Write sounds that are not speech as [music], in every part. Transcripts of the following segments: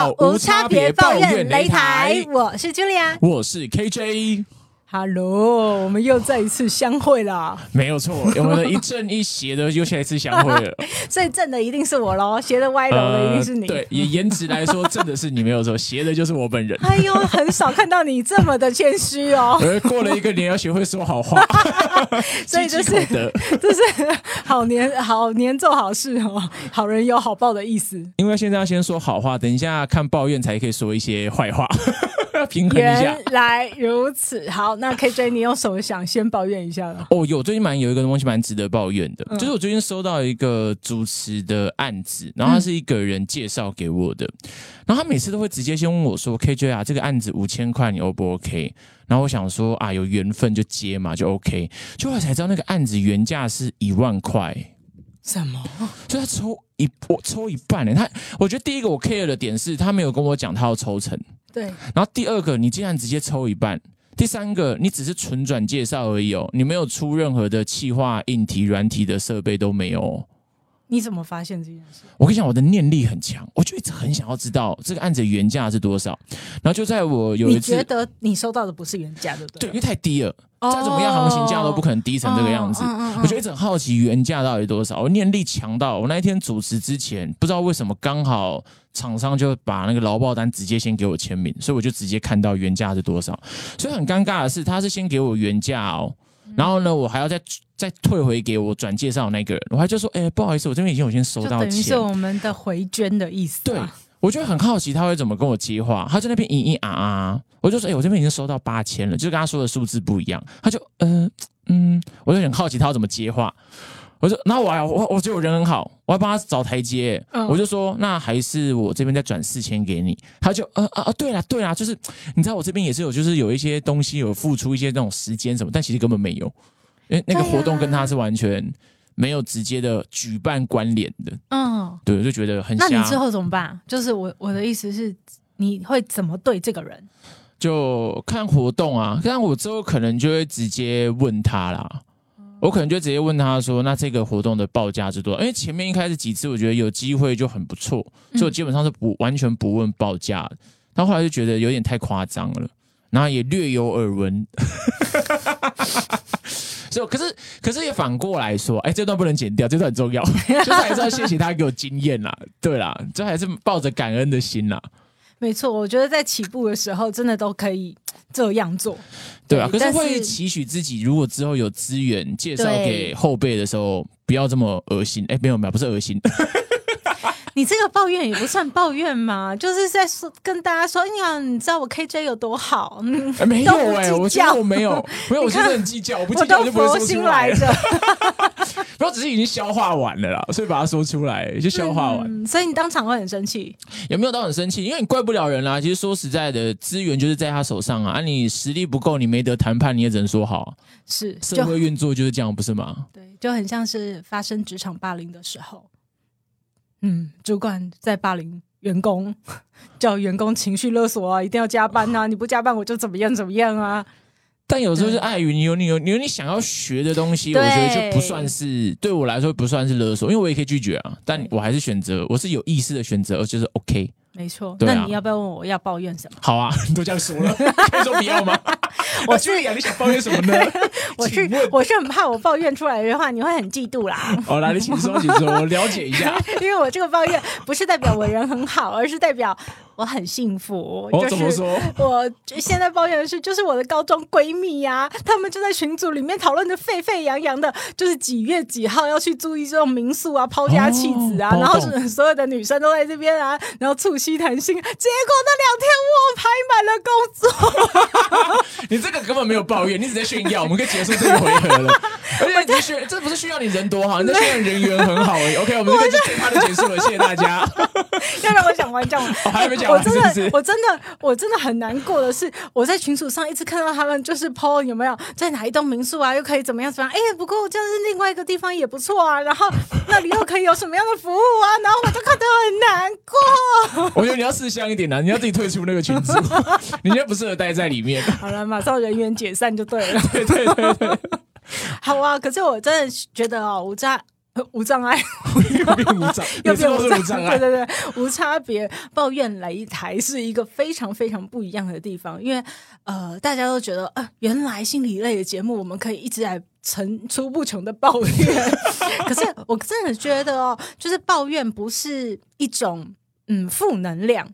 到无差别抱怨擂台，我是 Julia，我是 KJ。Hello，我们又再一次相会啦！没有错，我们的一正一邪的又下一次相会了。[laughs] 所以正的一定是我喽，斜的歪楼的一定是你。对，以颜值来说，正的是你没有错，邪的就是我本人。哎呦，很少看到你这么的谦虚哦。而 [laughs] 过了一个年，要学会说好话，[laughs] 所以就是积积口德这是好年好年做好事哦，好人有好报的意思。因为现在要先说好话，等一下看抱怨才可以说一些坏话，平衡一下原。来如此，好，那 KJ 你有什么想先抱怨一下的？哦，有最近蛮有一个东西蛮值得抱怨的，嗯就是我最近收到一个主持的案子，然后他是一个人介绍给我的，然后他每次都会直接先问我说：“KJ 啊，这个案子五千块，你 O 不 OK？” 然后我想说啊，有缘分就接嘛，就 OK。就后来才知道那个案子原价是一万块，什么？所以他抽一我抽一半呢。他我觉得第一个我 care 的点是他没有跟我讲他要抽成，对，然后第二个，你竟然直接抽一半；第三个，你只是纯转介绍而已哦，你没有出任何的企划、硬体、软体的设备都没有哦。你怎么发现这件事？我跟你讲，我的念力很强，我就一直很想要知道这个案子原价是多少。然后就在我有一次你觉，得你收到的不是原价，对不对，对？因为太低了，哦再怎么样行情价都不可能低成这个样子。我就一直很好奇原价到底多少。我念力强到我那一天主持之前，不知道为什么刚好厂商就把那个劳报单直接先给我签名，所以我就直接看到原价是多少。所以很尴尬的是，他是先给我原价哦，然后呢，我还要再再退回给我转介绍那个人，我还就说，哎、不好意思，我这边已经有先收到钱等于是。我们的回捐的意思、对啊。，我就很好奇他会怎么跟我接话。他在那边咦咦啊啊，我就说：“哎、我这边已经收到八千了，就是跟他说的数字不一样。”他就嗯嗯，我就很好奇他要怎么接话。我就，那我还我我觉得我人很好，我还帮他找台阶。嗯我就说，那还是我这边再转四千给你。他就呃啊啊，对啦对啦，就是你知道我这边也是有，就是有一些东西有付出一些那种时间什么，但其实根本没有，因为那个活动跟他是完全没有直接的举办关联的。嗯，对，我就觉得很瞎。那你之后怎么办？就是我我的意思是，你会怎么对这个人？就看活动啊，但我之后可能就会直接问他啦。我可能就直接问他说：“那这个活动的报价是多少？”因为前面一开始几次，我觉得有机会就很不错，所以我基本上是不完全不问报价的。但后来就觉得有点太夸张了，然后也略有耳闻。[laughs] 所以，可是，可是也反过来说，哎，这段不能剪掉，这段很重要，[laughs] 就是还是要谢谢他给我经验啦，对啦，这还是抱着感恩的心啦。没错，我觉得在起步的时候，真的都可以这样做。对啊，可是但会期许自己，如果之后有资源介绍给后辈的时候，不要这么恶心。哎，没有没有，不是恶心，你这个抱怨也不算抱怨嘛，[laughs] 就是在说跟大家说，哎呀，你知道我 KJ 有多好，嗯哎没有哎、计我觉得我没有，没有，我你看觉得很计较，我不计较就不会说出来了。来着。[laughs] 然后只是已经消化完了啦，所以把它说出来就消化完，嗯，所以你当场会很生气。有没有到很生气，因为你怪不了人啦。其实说实在的，资源就是在他手上啊，啊，你实力不够，你没得谈判，你也只能说好。是，社就会运作就是这样，不是吗？对，就很像是发生职场霸凌的时候，嗯，主管在霸凌员工，[laughs] 叫员工情绪勒索啊，一定要加班啊，你不加班我就怎么样怎么样啊。但有时候是碍于你有你有你有你想要学的东西，我觉得就不算是对我来说不算是勒索，因为我也可以拒绝啊，但我还是选择我是有意识的选择，就是 OK。没错，对啊那你要不要问我要抱怨什么？好啊，你 [laughs] 都这样说了，[laughs] 可以说不要吗？我是呀，你想抱怨什么呢？[laughs] 我是请问我是很怕我抱怨出来的话，你会很嫉妒啦。好，来，你请说，请说，我了解一下。因为我这个抱怨不是代表我人很好，而是代表我很幸福。哦，就是怎么说？我现在抱怨的是，就是我的高中闺蜜呀、她们就在群组里面讨论的沸沸扬扬的，就是几月几号要去注意这种民宿啊、抛家弃子啊，哦然后懂是所有的女生都在这边啊，然后促膝谈心。结果那两天我排满了工作，[laughs] 你这个根本没有抱怨，你只在炫耀，我们可以结束这一回合了。[laughs] 而且你炫，这不是炫耀你人多好，你在炫耀人缘很好而已。OK，我们这个就最怕的结束了，谢谢大家。[laughs] 要让我讲完讲完，哦还没讲完我完真是是的，我真的，我真的很难过的是，我在群组上一直看到他们就是 PO 有没有在哪一栋民宿啊，又可以怎么样怎么样？哎，不过就是另外一个地方也不错啊，然后那里又可以有什么样的服务啊？然后我就看得很难过。[laughs] 我觉得你要识相一点啊，你要自己退出那个群组，[laughs] 你现在不适合待在里面。好了，马上人员解散就对了。对对对对，好啊，可是我真的觉得哦，无障呃无障碍，[laughs] 又变无障，又变无障碍。对对对，无差别抱怨擂台是一个非常非常不一样的地方，因为呃，大家都觉得呃，原来心理类的节目我们可以一直来层出不穷的抱怨，可是我真的觉得哦，就是抱怨不是一种嗯负能量，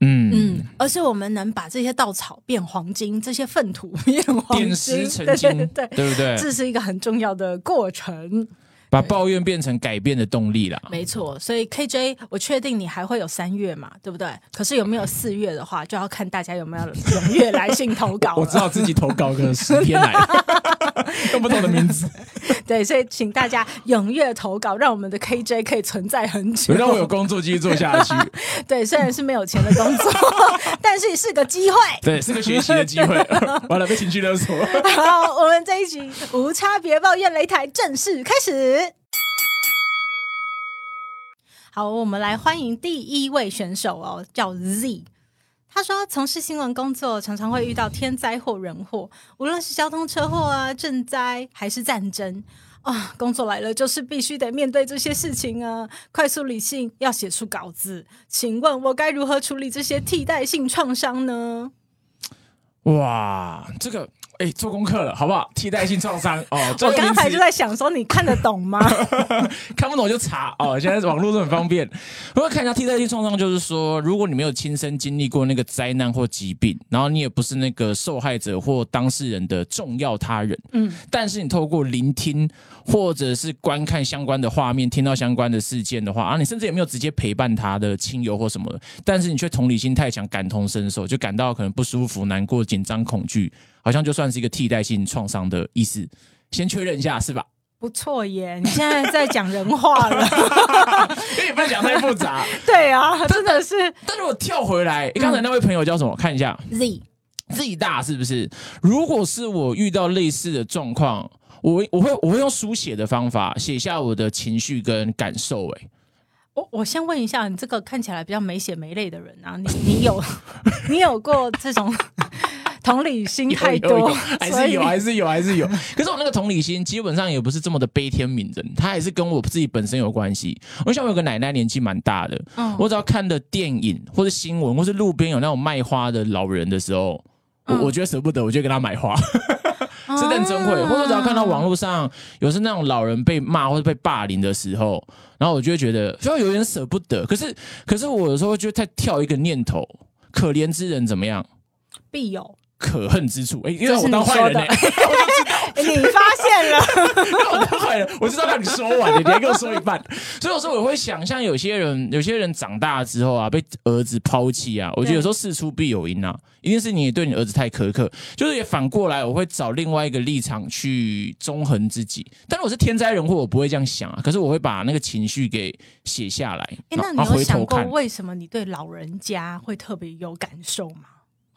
嗯嗯，而是我们能把这些稻草变黄金，这些粪土变黄金，点石成对金，对对。对不对？这是一个很重要的过程，把抱怨变成改变的动力啦。没错。所以 KJ，我确定你还会有三月嘛，对不对？可是有没有四月的话，就要看大家有没有踊跃来信投稿了。[laughs] 我只好自己投稿个十天来，[laughs] 用不同的名字，对，所以请大家踊跃投稿，让我们的 KJ 可以存在很久。让我有工作继续做下去。[laughs] 对，虽然是没有钱的工作，但是是个机会。对，是个学习的机会。完了，被情绪勒索。好，我们这一集无差别抱怨擂台正式开始。好，我们来欢迎第一位选手哦，叫 Z。他说，从事新闻工作，常常会遇到天灾或人祸，无论是交通车祸啊、赈灾还是战争啊，工作来了就是必须得面对这些事情啊。快速理性，要写出稿子。请问我该如何处理这些替代性创伤呢？哇，这个哎，做功课了，好不好？替代性创伤哦，我刚才就在想说，你看得懂吗？[laughs] 看不懂就查哦。现在网络都很方便。我要看一下替代性创伤，就是说，如果你没有亲身经历过那个灾难或疾病，然后你也不是那个受害者或当事人的重要他人，嗯，但是你透过聆听或者是观看相关的画面，听到相关的事件的话，啊，你甚至也没有直接陪伴他的亲友或什么的，但是你却同理心太强，感同身受，就感到可能不舒服、难过、紧张、恐惧，好像就算是一个替代性创伤的意思。先确认一下是吧？不错耶，你现在在讲人话了。因为也不要讲太复杂。对啊，真的是但是我跳回来，诶刚才那位朋友叫什么？看一下 Z。Z 大是不是？如果是我遇到类似的状况，我我会我会用书写的方法写下我的情绪跟感受、哎，我我先问一下，你这个看起来比较没血没泪的人啊，你你有 [laughs] 你有过这种同理心太多，还是有，还是有，还是有。可是我那个同理心基本上也不是这么的悲天悯人，它还是跟我自己本身有关系。我想我有个奶奶年纪蛮大的，嗯我只要看的电影或者新闻，或是路边有那种卖花的老人的时候，我、嗯我觉得舍不得，我就给他买花，啊是认真会。或者只要看到网络上有是那种老人被骂或者被霸凌的时候，然后我就会觉得就有点舍不得。可是可是我有时候就在跳一个念头，可怜之人怎么样？必有。可恨之处，哎、因为我当坏人呢、[laughs] 哎你发现了？[laughs] 我当坏人，我知道让你说完了，你别跟我说一半。所以有时候我会想象有些人，有些人长大之后啊，被儿子抛弃啊，我觉得有时候事出必有因啊，一定是你对你儿子太苛刻。就是也反过来，我会找另外一个立场去中衡自己。但是我是天灾人祸，我不会这样想啊，可是我会把那个情绪给写下来，哎，那你有想。过为什么你对老人家会特别有感受吗？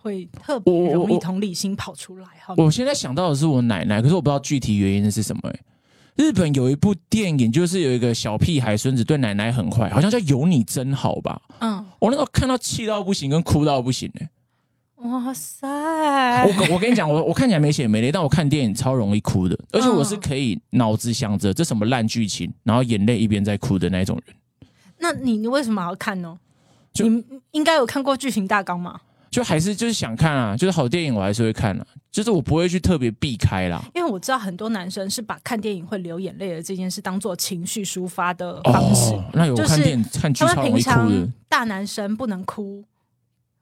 会特我别容易同理心跑出来哈？我现在想到的是我奶奶，可是我不知道具体原因是什么、欸。日本有一部电影，就是有一个小屁孩孙子对奶奶很坏，好像叫《有你真好》吧。嗯，我那时候看到气到不行，跟哭到不行哎、哇塞，我我跟你讲，我我看起来没血没泪，但我看电影超容易哭的，而且我是可以脑子想着这什么烂剧情，然后眼泪一边在哭的那种人。那你你为什么要看呢？就你应该有看过剧情大纲嘛？就还是就是想看啊，就是好电影我还是会看啊，就是我不会去特别避开啦。因为我知道很多男生是把看电影会流眼泪的这件事当做情绪抒发的方式。哦，那有就是看电影看剧他们平超容易哭的常，大男生不能哭，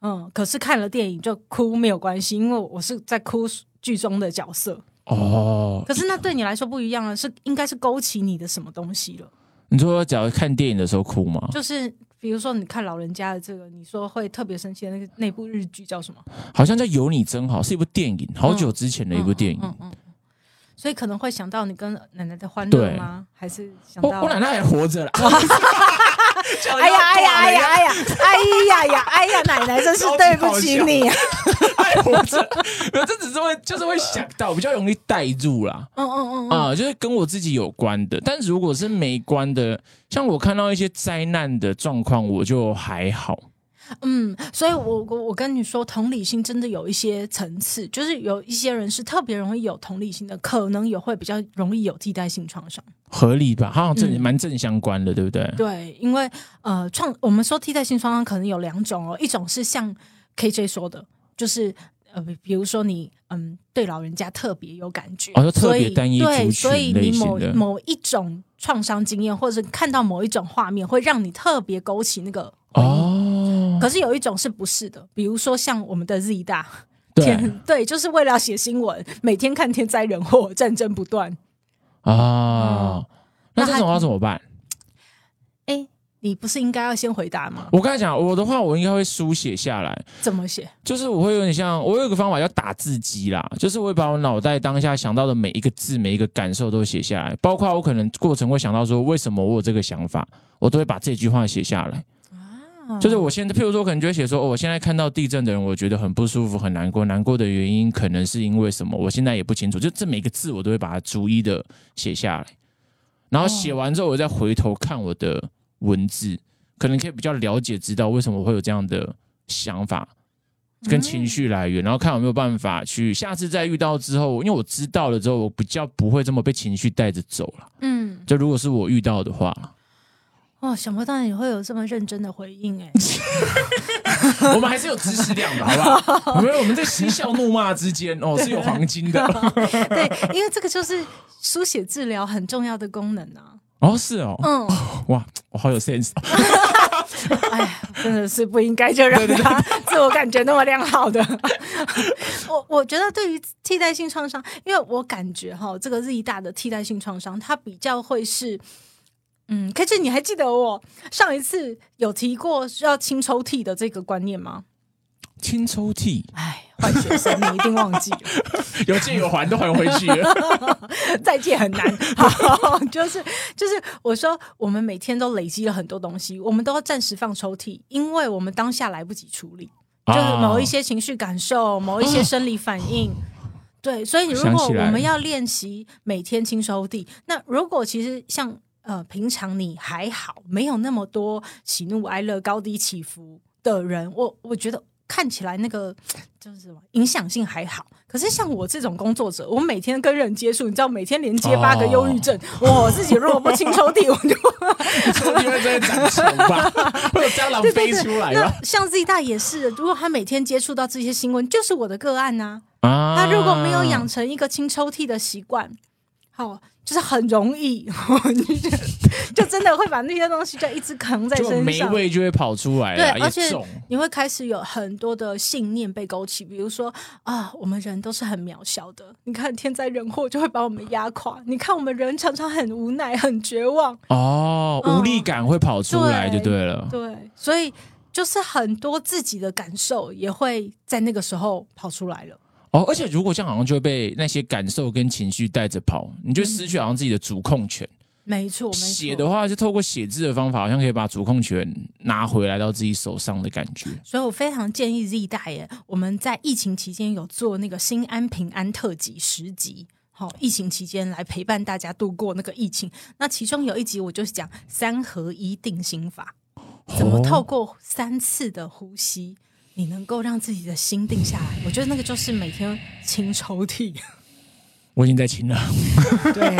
嗯，可是看了电影就哭没有关系，因为我是在哭剧中的角色。哦。可是那对你来说不一样了，是应该是勾起你的什么东西了？你说假如看电影的时候哭吗？就是比如说你看老人家的这个，你说会特别生气的那个那部日剧叫什么？好像叫《有你真好》，是一部电影，好久之前的一部电影。嗯嗯嗯嗯所以可能会想到你跟奶奶的欢乐对吗？还是想我到？我奶奶还活着啦。哎呀哎呀哎呀哎呀哎呀呀哎呀！奶奶真是对不起你啊！还活着，没有，这只是会就是会想到，比较容易带入啦。嗯嗯嗯嗯，啊，就是跟我自己有关的。但如果是没关的，像我看到一些灾难的状况，我就还好。嗯，所以我我我跟你说，同理心真的有一些层次，就是有一些人是特别容易有同理心的，可能也会比较容易有替代性创伤。合理吧？好像正嗯蛮正相关的，对不对？对，因为呃，创我们说替代性创伤可能有两种哦，一种是像 KJ 说的，就是呃，比比如说你嗯对老人家特别有感觉，哦就特别所以单一对，所以你某某一种创伤经验，或者是看到某一种画面，会让你特别勾起那个。哦，可是有一种是不是的？比如说像我们的 Z 大，对天 [laughs] 对，就是为了要写新闻，每天看天灾人祸，战争不断。啊，那那这种要怎么办？哎，你不是应该要先回答吗？我刚才讲我的话，我应该会书写下来，怎么写？就是我会有点像，我有一个方法叫打字机啦，就是我会把我脑袋当下想到的每一个字、每一个感受都写下来，包括我可能过程会想到说为什么我有这个想法，我都会把这句话写下来。啊就是我现在，譬如说，可能就会写说，哦，我现在看到地震的人，我觉得很不舒服、很难过，难过的原因可能是因为什么，我现在也不清楚。就这每个字，我都会把它逐一的写下来，然后写完之后，我再回头看我的文字，可能可以比较了解，知道为什么我会有这样的想法跟情绪来源，然后看有没有办法去下次再遇到之后，因为我知道了之后，我比较不会这么被情绪带着走了。嗯，就如果是我遇到的话，哦，想不到你会有这么认真的回应哎。[laughs] 我们还是有知识量的，好不好？[laughs] 没有我们在嬉笑怒骂之间哦是有黄金的 [laughs] 对，因为这个就是书写治疗很重要的功能啊。哦，是哦，嗯，[laughs] 哇，我好有 sense，[laughs] 哎呀，真的是不应该就让他自我感觉那么良好的。[laughs] 我我觉得对于替代性创伤，因为我感觉哈，这个日益大的替代性创伤，它比较会是。嗯，可是你还记得我上一次有提过要清抽屉的这个观念吗？清抽屉哎，坏学生，你一定忘记了。[laughs] 有借有还都还回去了，[laughs] 再借很难。[laughs] 好，就是就是我说，我们每天都累积了很多东西，我们都要暂时放抽屉，因为我们当下来不及处理，就是某一些情绪感受，某一些生理反应。对，所以如果我们要练习每天清抽屉，那如果其实像呃平常你还好，没有那么多喜怒哀乐高低起伏的人，我我觉得看起来那个 [tsk] 就是什么影响性还好。可是像我这种工作者，我每天跟人接触，你知道每天连接八个忧郁症，我自己如果不清抽屉，我就抽屉会在长虫吧，[laughs] 会有蟑螂飞出来像 Z 大也是，如果他每天接触到这些新闻，就是我的个案呐、啊。他如果没有养成一个清抽屉的习惯，好，就是很容易，[laughs] 就就真的会把那些东西就一直扛在身上。霉味就会跑出来对，而且你会开始有很多的信念被勾起，比如说啊，我们人都是很渺小的，你看天灾人祸就会把我们压垮，你看我们人常常很无奈、很绝望，哦，嗯无力感会跑出来就对对了。对，所以就是很多自己的感受也会在那个时候跑出来了。哦，而且如果这样，好像就会被那些感受跟情绪带着跑，你就失去好像自己的主控权。没错，没错。写的话，就透过写字的方法，好像可以把主控权拿回来到自己手上的感觉。所以我非常建议 Z 大爷，我们在疫情期间有做那个心安平安特辑十集。好，疫情期间来陪伴大家度过那个疫情。那其中有一集，我就是讲三合一定心法，怎么透过三次的呼吸，你能够让自己的心定下来。我觉得那个就是每天清抽屉。我已经在清了，对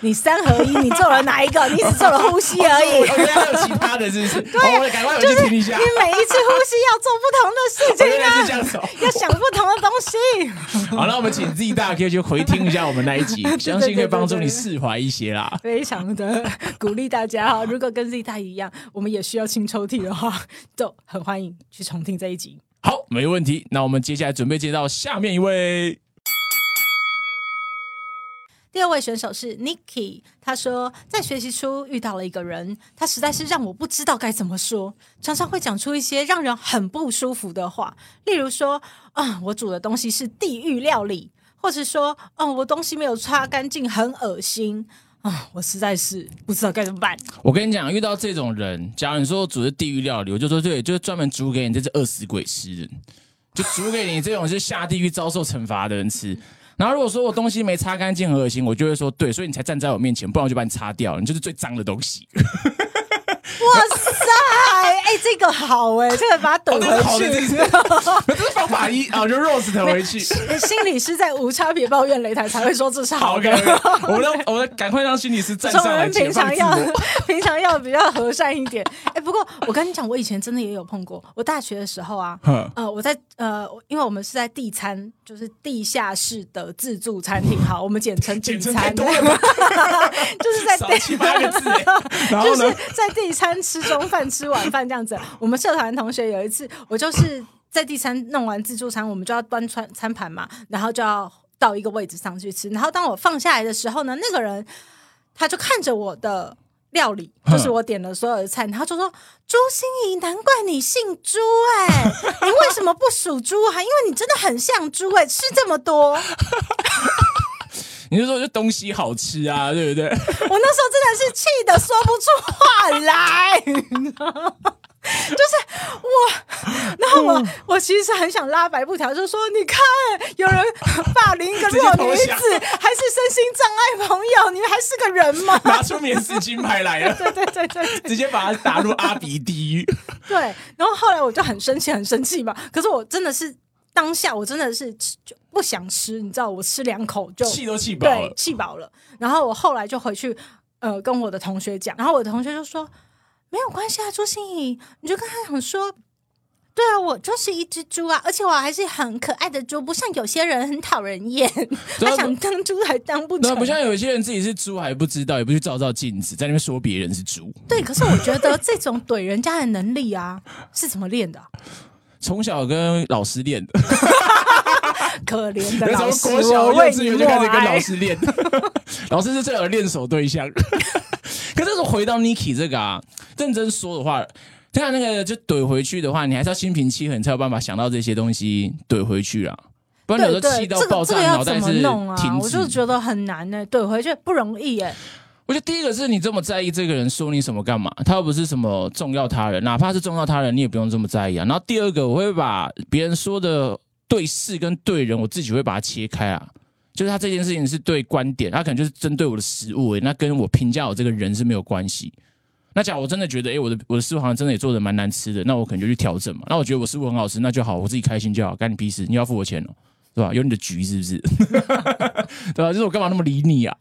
你三合一，你做了哪一个？你只做了呼吸而已。[laughs] 还有其他的，是不是？[laughs] 对、我赶快回去听一下。你每一次呼吸要做不同的事情啊是这，样子、哦。要想不同的东西。[laughs] 好，那我们请 Z 大家可以去回听一下我们那一集，相信可以帮助你释怀一些啦。非常的鼓励大家哈，如果跟 Z 大一样，我们也需要清抽屉的话，都很欢迎去重听这一集。好，没问题。那我们接下来准备接到下面一位。第二位选手是 Niki，他说在学习初遇到了一个人，他实在是让我不知道该怎么说，常常会讲出一些让人很不舒服的话，例如说啊、我煮的东西是地狱料理，或是说哦、我东西没有擦干净，很恶心啊、我实在是不知道该怎么办。我跟你讲，遇到这种人，假如你说我煮的地狱料理，我就说对，就是专门煮给你这只饿死鬼吃的，就煮给你这种是下地狱遭受惩罚的人吃。然后如果说我东西没擦干净很恶心，我就会说对，所以你才站在我面前，不然我就把你擦掉，你就是最脏的东西。哇塞，哎、这个好哎、这个把它怼回去。是这是方法一啊，就 roast 回去。心理师在无差别抱怨擂台才会说这是好好的。我们要我们赶快让心理师站中上来人解放自平常要。平常要比较和善一点。哎、不过我跟你讲，我以前真的也有碰过。我大学的时候啊，哼呃，我在呃，因为我们是在地餐，就是地下室的自助餐厅，好，我们简称地简餐？[laughs] [laughs] 就是在少七八个然就是后呢？在地餐吃中饭、[laughs] 吃晚饭这样子。我们社团同学有一次，我就是在第三弄完自助餐，我们就要端餐餐盘嘛，然后就要到一个位置上去吃。然后当我放下来的时候呢，那个人他就看着我的。料理就是我点了所有的菜，然后就说：“朱心怡，难怪你姓朱哎、你为什么不属猪啊？因为你真的很像猪哎、吃这么多。”你就说这东西好吃啊，对不对？[laughs] 我那时候真的是气的说不出话来，你知道吗就是我，然后我我其实很想拉白布条，就说你看，有人霸凌一个弱女子，还是身心障碍朋友，你还是个人吗？拿出免死金牌来了，[laughs] 对对对对对直接把他打入阿鼻地狱。对。然后后来我就很生气，很生气嘛。可是我真的是当下，我真的是吃就不想吃，你知道，我吃两口就气都气饱对了，气饱了。然后我后来就回去呃跟我的同学讲，然后我的同学就说没有关系啊，朱心怡，你就跟他讲说。对啊，我就是一只猪啊，而且我还是很可爱的猪，不像有些人很讨人厌，[laughs] 他想当猪还当不成。那不像有些人自己是猪还不知道，也不去照照镜子，在那边说别人是猪。对，可是我觉得这种怼人家的能力啊，是怎么练的啊、从小跟老师练的，[laughs] 可怜的那老师，[laughs] 从国小、幼稚园就开始。跟老师练，[laughs] 老师是最好的练手对象。可是回到 Niki 这个啊，认真说的话，他那个就怼回去的话，你还是要心平气和，你才有办法想到这些东西怼回去啊。不然有时候气到爆炸，脑袋是弄啊？停止。我就觉得很难呢、怼回去不容易耶、我觉得第一个是你这么在意这个人说你什么干嘛，他又不是什么重要他人，哪怕是重要他人，你也不用这么在意啊。然后第二个，我会把别人说的对事跟对人，我自己会把它切开啊。就是他这件事情是对观点，他可能就是针对我的食物、欸，那跟我评价我这个人是没有关系。那假如我真的觉得，哎、我的我的食物好像真的也做的蛮难吃的，那我可能就去调整嘛。那我觉得我食物很好吃，那就好，我自己开心就好，干你屁事，你要付我钱哦，对吧？有你的局是不是？[laughs] 对吧？就是我干嘛那么理你啊？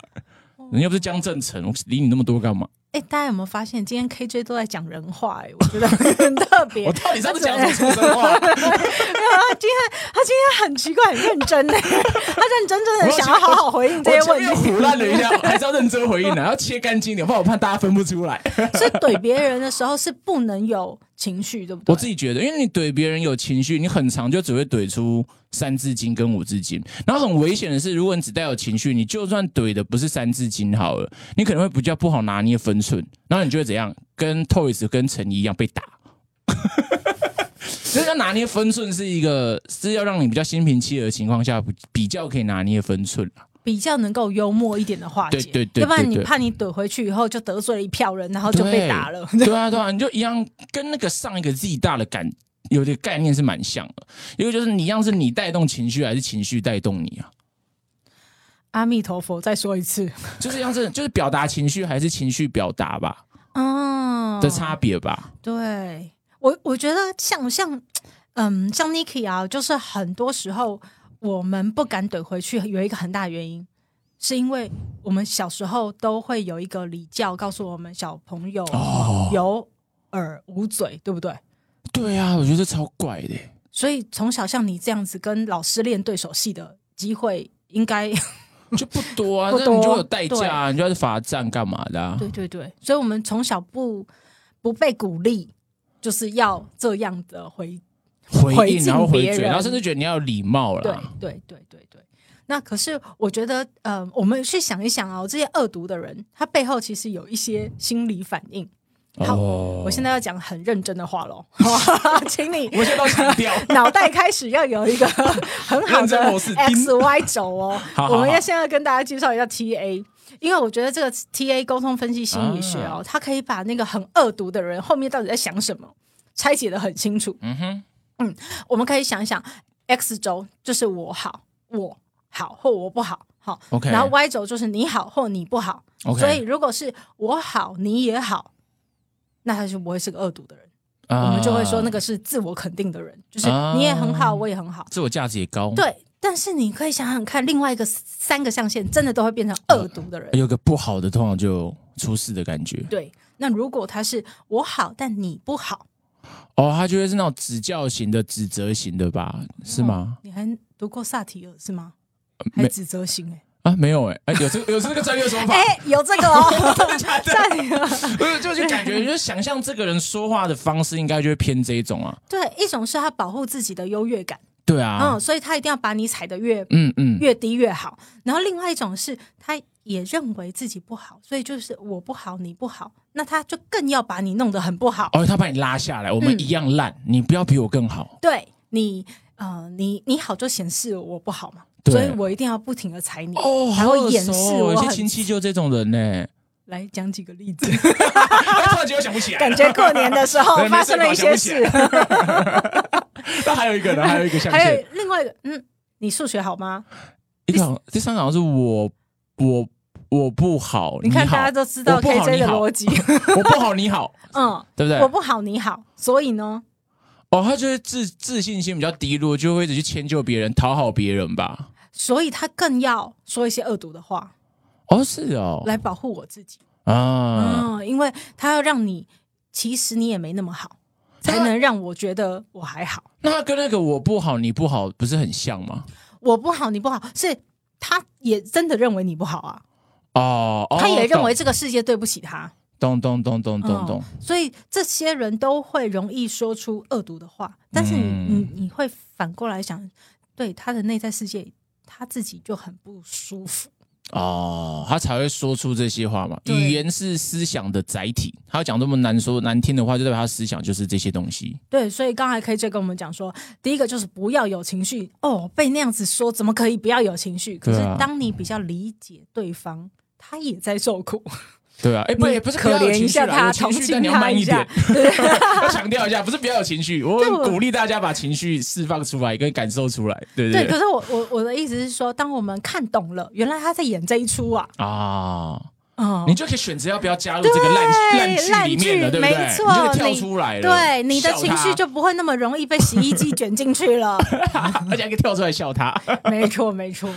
人又不是江正成，我理你那么多干嘛？哎、大家有没有发现今天 KJ 都在讲人话、哎，我觉得很特别。[laughs] 我到底上次讲什么话？[laughs] 没有，他今天他今天很奇怪，很认真呢，他认真真的想要好好回应这些问题。胡乱了一下，还是要认真回应的，要切干净一点，不然我怕大家分不出来。[laughs] 所以怼别人的时候是不能有情绪，对不对？我自己觉得，因为你怼别人有情绪，你很长就只会怼出三字经跟五字经。然后很危险的是，如果你只带有情绪，你就算怼的不是三字经好了，你可能会比较不好拿捏分寸，然后你就会怎样？跟 [laughs] Toys 跟陈怡一样被打。所 [laughs] 以要拿捏分寸是一个是要让你比较心平气和的情况下，比比较可以拿捏分寸啦比较能够幽默一点的化解，对对对要不然你怕你怼回去以后就得罪了一票人，然后就被打了。[laughs] 对啊，对啊，你就一样跟那个上一个 Z 大的感有点概念是蛮像的。一个就是你一样是你带动情绪，还是情绪带动你啊？阿弥陀佛，再说一次，[laughs] 就是一样是就是表达情绪还是情绪表达吧哦的差别吧。对我，我觉得像像嗯，像 Niki 啊，就是很多时候我们不敢怼回去，有一个很大的原因，是因为我们小时候都会有一个礼教，告诉我们小朋友哦有耳无嘴，对不对？对啊，我觉得超怪的。所以从小像你这样子跟老师练对手戏的机会，应该 [laughs] 就不多啊，[laughs] 那你就有代价、啊，你就要去罚站干嘛的、啊？对对对，所以我们从小不不被鼓励，就是要这样的回回应然后回嘴，然后甚至觉得你要有礼貌对啦。对对对对。那可是我觉得，呃，我们去想一想哦，这些恶毒的人，他背后其实有一些心理反应。好，哦我现在要讲很认真的话喽，[laughs] 请你我现在都强调，脑袋开始要有一个 [laughs] 很好的 X Y 轴哦。[laughs] 好好好我们要现在跟大家介绍一下 T A，因为我觉得这个 T A 沟通分析心理学啊哦，它可以把那个很恶毒的人后面到底在想什么拆解的很清楚。嗯哼，我们可以想一想，X 轴就是我好，我好或我不好，好 OK 然后 Y 轴就是你好或你不好。OK 所以如果是我好你也好，那他就不会是个恶毒的人。啊我们就会说那个是自我肯定的人，就是啊你也很好，我也很好。自我价值也高，，对，但是你可以想想看，另外一个三个象限真的都会变成恶毒的人。有个不好的，通常就出事的感觉。对，那如果他是我好，但你不好，哦，他就会是那种指教型的、指责型的吧？是吗？你还读过萨提尔是吗？没还指责型哎、啊，没有哎、哎、有这个有这个专业说法，[laughs] 哎、有这个哦，[laughs] 真的假的？萨提尔。不是，就就感觉，就是想象这个人说话的方式，应该就会偏这一种啊。对，一种是他保护自己的优越感，对啊嗯，，所以他一定要把你踩得越嗯嗯，越低越好。然后另外一种是他也认为自己不好，所以就是我不好，你不好，那他就更要把你弄得很不好。哦，他把你拉下来，我们嗯一样烂，你不要比我更好。对你，呃，你你好就显示我不好嘛，所以我一定要不停的踩你，哦，还会掩饰我有些亲戚就这种人呢。来讲几个例子，哎突然间我想不起来，感觉过年的时候 [laughs] 发生了一些没事。[laughs] 那还有一个呢，还有一个象还有，另外一个，嗯，你数学好吗？一个好第三个好像是我我我不好，你看大家都知道 KJ 的逻辑，[laughs] 我不好你好，[laughs] 嗯，对不对？我不好你好，所以呢，哦，他就是自自信心比较低落，就会一直去迁就别人，讨好别人吧。所以他更要说一些恶毒的话哦，是哦，来保护我自己。啊，嗯，因为他要让你，其实你也没那么好，才能让我觉得我还好。那他跟那个我不好你不好不是很像吗？我不好，你不好，是他也真的认为你不好啊，哦，哦他也认为这个世界对不起他。懂懂懂懂懂懂，嗯所以这些人都会容易说出恶毒的话，但是你、嗯你你会反过来想，对他的内在世界，他自己就很不舒服。哦，他才会说出这些话嘛。语言是思想的载体，他要讲这么难说难听的话，就代表他思想就是这些东西。对，所以刚才 KJ 跟我们讲说，第一个就是不要有情绪哦，被那样子说怎么可以不要有情绪？可是当你比较理解对方，他也在受苦，对啊，哎，不你也不是可怜一下他，有情绪，同情但你要他一慢一点下。。对 [laughs] 要强调一下，不是不要有情绪，我鼓励大家把情绪释放出来，跟感受出来，对不对，对可是我我我的意思是说，当我们看懂了，原来他在演这一出啊，啊，哦你，就可以选择要不要加入这个烂烂剧里面了，对不对？没错你就跳出来了，对，你的情绪就不会那么容易被洗衣机卷进去了。[laughs] 而且还可以跳出来笑他。没错，没错，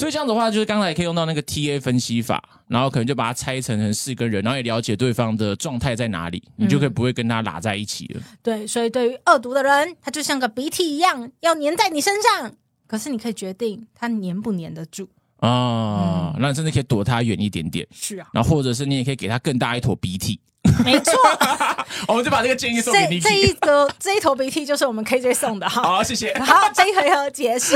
所以这样子的话，就是刚才也可以用到那个 T A 分析法，然后可能就把它拆成成四个人，然后也了解对方的状态在哪里，你就可以不会跟他拉在一起了。对，所以对于恶毒的人，他就像个鼻涕一样，要粘在你身上。可是你可以决定他粘不粘得住。啊，那真的可以躲他远一点点，是啊，然后或者是你也可以给他更大一坨鼻涕。没错，[laughs] 我们就把这个建议送给这 Niki 这一个这一头鼻涕就是我们 KJ 送的哈。好，谢谢。好，这一回合结束。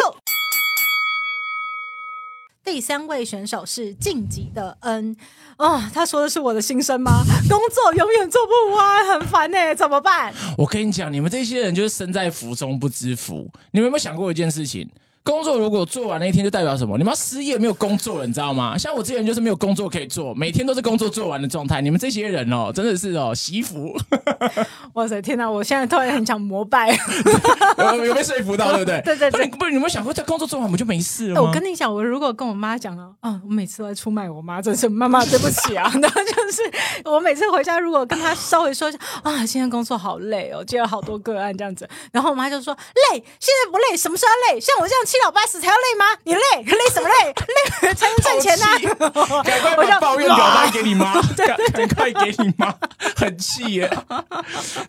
第三位选手是晋级的恩哦，他说的是我的心声吗？[laughs] 工作永远做不完，很烦呢、怎么办？我跟你讲，你们这些人就是身在福中不知福。你们有没有想过一件事情？工作如果做完那一天，就代表什么？你们要失业，没有工作了，你知道吗？像我这些人就是没有工作可以做，每天都是工作做完的状态。你们这些人哦，[laughs] 真的是哦，惜福，[laughs] 哇塞，天哪！我现在突然很想膜拜。[laughs] 有有被说服到，对不对？对对对不是你们想过，在工作做完不就没事了？我跟你讲，我如果跟我妈讲啊，啊，我每次都在出卖我妈，真是妈妈对不起啊。然后就是我每次回家，如果跟他稍微说一下啊，今天工作好累哦，接了好多个案这样子，然后我妈就说累，现在不累，什么时候累？像我这样七老八十才要累吗？你累，累什么累？累才能赚钱呢、好气 [laughs] 赶快把抱怨表单给你妈，赶赶快给你妈，很气耶。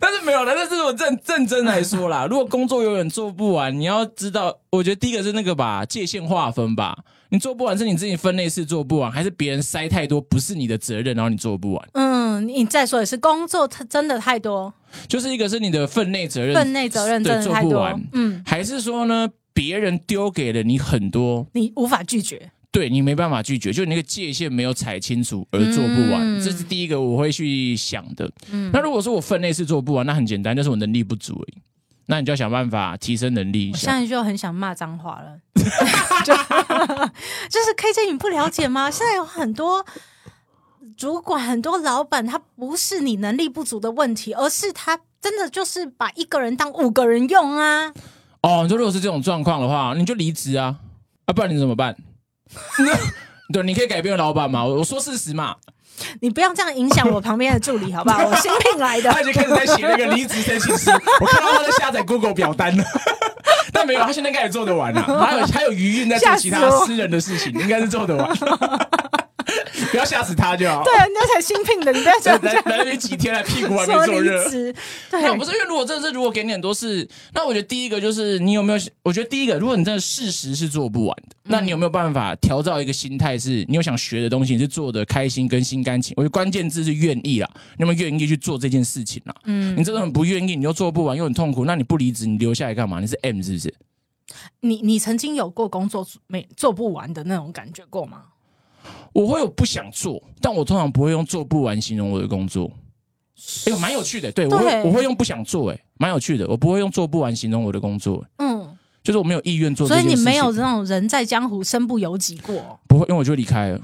但是没有了，但是我认认真来说啦，如果工作永远做不完，你要知道，我觉得第一个是那个吧，界限划分吧。你做不完是你自己分内事做不完，还是别人塞太多不是你的责任，然后你做不完？嗯，你再说也是，工作它真的太多，就是一个是你的分内责任，分内责任真的太多做不完，，嗯，还是说呢，别人丢给了你很多，你无法拒绝。对你没办法拒绝，就你那个界限没有踩清楚而做不完，嗯这是第一个我会去想的。嗯那如果说我分内是做不完，那很简单，就是我能力不足而已。那你就要想办法提升能力。我现在就很想骂脏话了，[laughs] 就就是 KJ 你不了解吗？现在有很多主管、很多老板，他不是你能力不足的问题，而是他真的就是把一个人当五个人用啊！哦，你说如果是这种状况的话，你就离职啊，啊，不然你怎么办？[laughs] 对，你可以改变老板嘛，我我说事实嘛。你不要这样影响我旁边的助理，好不好？我新聘来的他，已经开始在写那个离职申请书，我看到他在下载 Google 表单了。但没有，他现在应该也做得完了，还有还有余韵在做其他私人的事情，应该是做得完。[laughs] 不要吓死他就好。对啊，人家才新聘的，你不要这 [laughs] 来样来来那边几天来，屁股还没坐热。[laughs] 对，那不是因为如果真的是如果给你很多事，那我觉得第一个就是你有没有？我觉得第一个，如果你真的事实是做不完的，那你有没有办法调造一个心态，是你有想学的东西，你是做的开心跟心甘情？我觉得关键字是愿意啦，你有没有愿意去做这件事情啦？嗯，你真的很不愿意，你又做不完，又很痛苦，那你不离职，你留下来干嘛？你是 M 是不是？你你曾经有过工作没做不完的那种感觉过吗？我会有不想做，但我通常不会用做不完形容我的工作。哎呦，蛮有趣的，对我会我会用不想做，哎，蛮有趣的，我不会用做不完形容我的工作，嗯，就是我没有意愿做这所以。你没有这种人在江湖身不由己过，不会，因为我就离开了。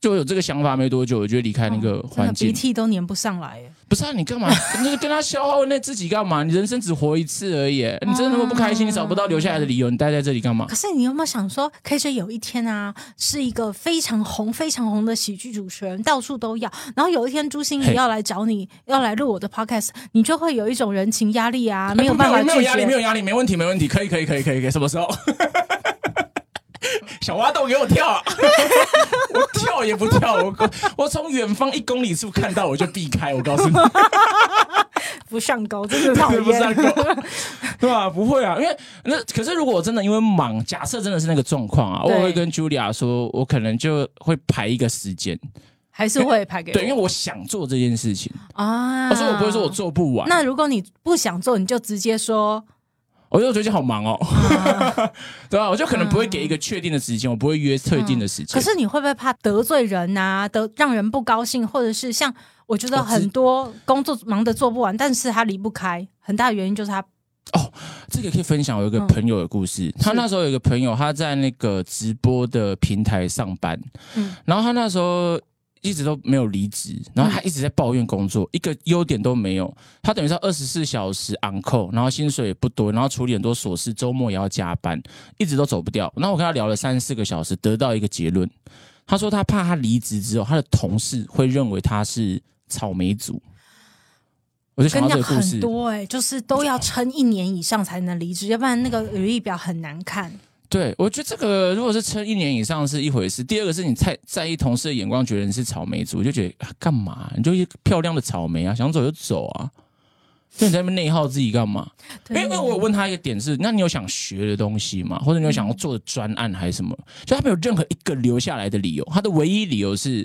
就有这个想法没多久，我就离开那个环境。鼻涕都粘不上来耶。不是啊，你干嘛？你就是跟他消耗那自己干嘛？你人生只活一次而已。你真的那么不开心，你找不到留下来的理由，你待在这里干嘛可？是你有没有想说，KJ 有一天啊，是一个非常红、非常红的喜剧主持人，到处都要。然后有一天朱心嘿怡要来找你，要来录我的 podcast，你就会有一一种人情压力啊，没有哎办法拒没有压力，没。有压力，没问题，没问题，可以，可以，可以，可以，可以，什么时候？[laughs] 小挖洞给我跳啊！[laughs] 我跳也不跳，我我从远方一公里处看到我就避开。我告诉你，[laughs] 不上钩，真的讨对不上厌。钩，对吧？不会啊，因为那可是如果我真的因为忙，假设真的是那个状况啊，我对会跟 Julia 说，我可能就会排一个时间，还是会排给我对，因为我想做这件事情，啊，所以我不会说我。做不完。那如果你不想做，你就直接说我觉得我最近好忙哦，啊 [laughs] 对吧？我就可能不会给一个确定的时间，我不会约特定的时间。可是你会不会怕得罪人啊？得让人不高兴，或者是像我觉得很多工作忙得做不完，但是他离不开，很大的原因就是他哦这个可以分享，我有一个嗯朋友的故事。他那时候有一个朋友，他在那个直播的平台上班，嗯然后他那时候一直都没有离职，然后他一直在抱怨工作，一个优点都没有。他等于是二十四小时 on call，然后薪水也不多，然后处理很多琐事，周末也要加班，一直都走不掉。然后我跟他聊了三四个小时，得到一个结论，他说他怕他离职之后，他的同事会认为他是草莓族。我就想跟你讲到这个故事很，多哎、就是都要撑一年以上才能离职，要不然那个履历表很难看。对，我觉得这个如果是撑一年以上是一回事，第二个是你太在意同事的眼光，觉得你是草莓族，就觉得啊干嘛？你就一漂亮的草莓啊，想走就走啊，就你在那边内耗自己干嘛？因对为我有问他一个点是，那你有想学的东西吗？或者你有想要做的专案还是什么？就他没有任何一个留下来的理由，他的唯一理由是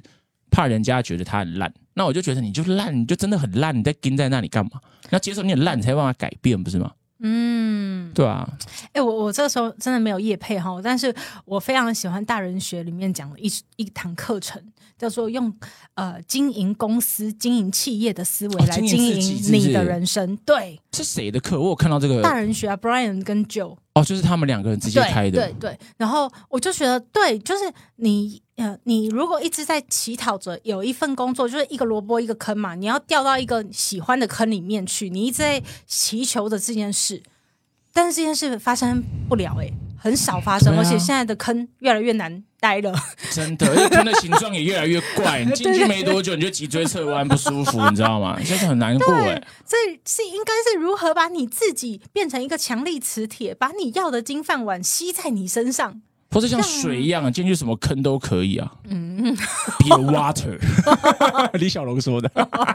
怕人家觉得他很烂。那我就觉得你就烂，你就真的很烂，你在跟在那里干嘛？你要接受你很烂，你才有办法改变，不是吗？嗯，对啊，哎、我我这个时候真的没有夜配哈，但是我非常喜欢大人学里面讲的一一堂课程，叫做用呃经营公司、经营企业的思维来经营你的人生。对，是谁的课？我有看到这个大人学啊，Brian 跟 Joe。哦，就是他们两个人直接开的。对对对，然后我就觉得，对，就是你呃，你如果一直在乞讨着有一份工作，就是一个萝卜一个坑嘛，你要掉到一个喜欢的坑里面去，你一直在祈求着这件事，但是这件事发生不了、欸，很少发生，啊而且现在的坑越来越难待了。真的，而且坑的形状也越来越怪。你 [laughs] 进去没多久，你就脊椎侧弯不舒服，你知道吗？真的很难过哎。所以是应该是如何把你自己变成一个强力磁铁，把你要的金饭碗吸在你身上。或者像水一样，进去什么坑都可以啊。嗯，Be a water，[laughs] 李小龙说的。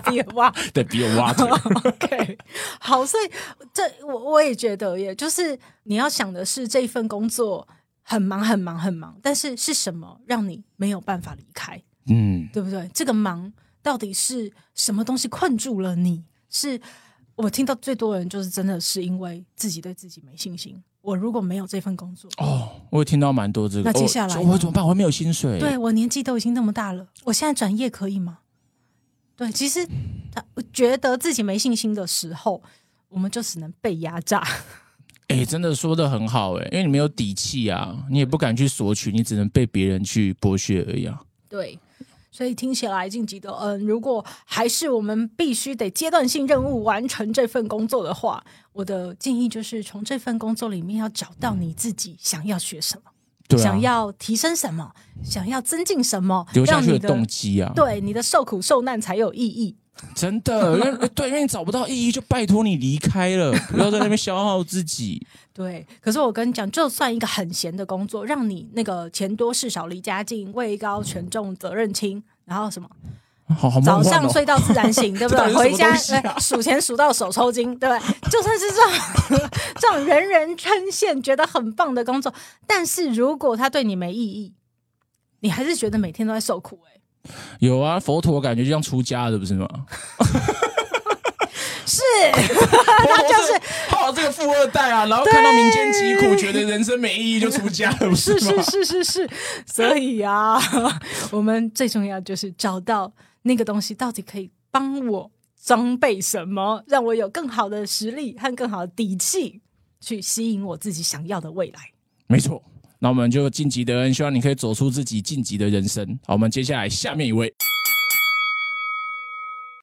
别哇，对，Be a water。[laughs] OK，好，所以这我我也觉得，也就是你要想的是这一份工作很忙很忙很忙，但是是什么让你没有办法离开，嗯，对不对？这个忙到底是什么东西困住了你？是我听到最多人就是真的是因为自己对自己没信心，我如果没有这份工作，哦，我有听到蛮多这个。那接下来我怎么办？我还没有薪水。对我年纪都已经那么大了，我现在转业可以吗？对，其实他我觉得自己没信心的时候，我们就只能被压榨。哎、真的说的很好哎、因为你没有底气啊，你也不敢去索取，你只能被别人去剥削而已啊。对，所以听起来晋级的嗯，如果还是我们必须得阶段性任务完成这份工作的话，我的建议就是从这份工作里面要找到你自己想要学什么，对啊，想要提升什么，想要增进什么，留下的动机啊，对你的受苦受难才有意义。真的，因为对，因为你找不到意义，就拜托你离开了，不要在那边消耗自己。对，可是我跟你讲，就算一个很闲的工作，让你那个钱多事少离家近，位高权重责任轻，然后什么好好梦早。上睡到自然醒，[laughs] 对不对？回家数钱数到手抽筋，对不对？就算是这种 [laughs] 这种人人称羡、觉得很棒的工作，但是如果他对你没意义，你还是觉得每天都在受苦、欸。有啊，佛陀感觉就像出家的，不是吗？[laughs] 是，[laughs] 他就是 [laughs] 泡这个富二代啊，然后看到民间疾苦，觉得人生没意义，就出家了，不是吗？是是是是，所以啊，[laughs] 我们最重要就是找到那个东西到底可以帮我装备什么，让我有更好的实力和更好的底气，去吸引我自己想要的未来。没错。那我们就晋级的恩，希望你可以走出自己晋级的人生。好，我们接下来下面一位，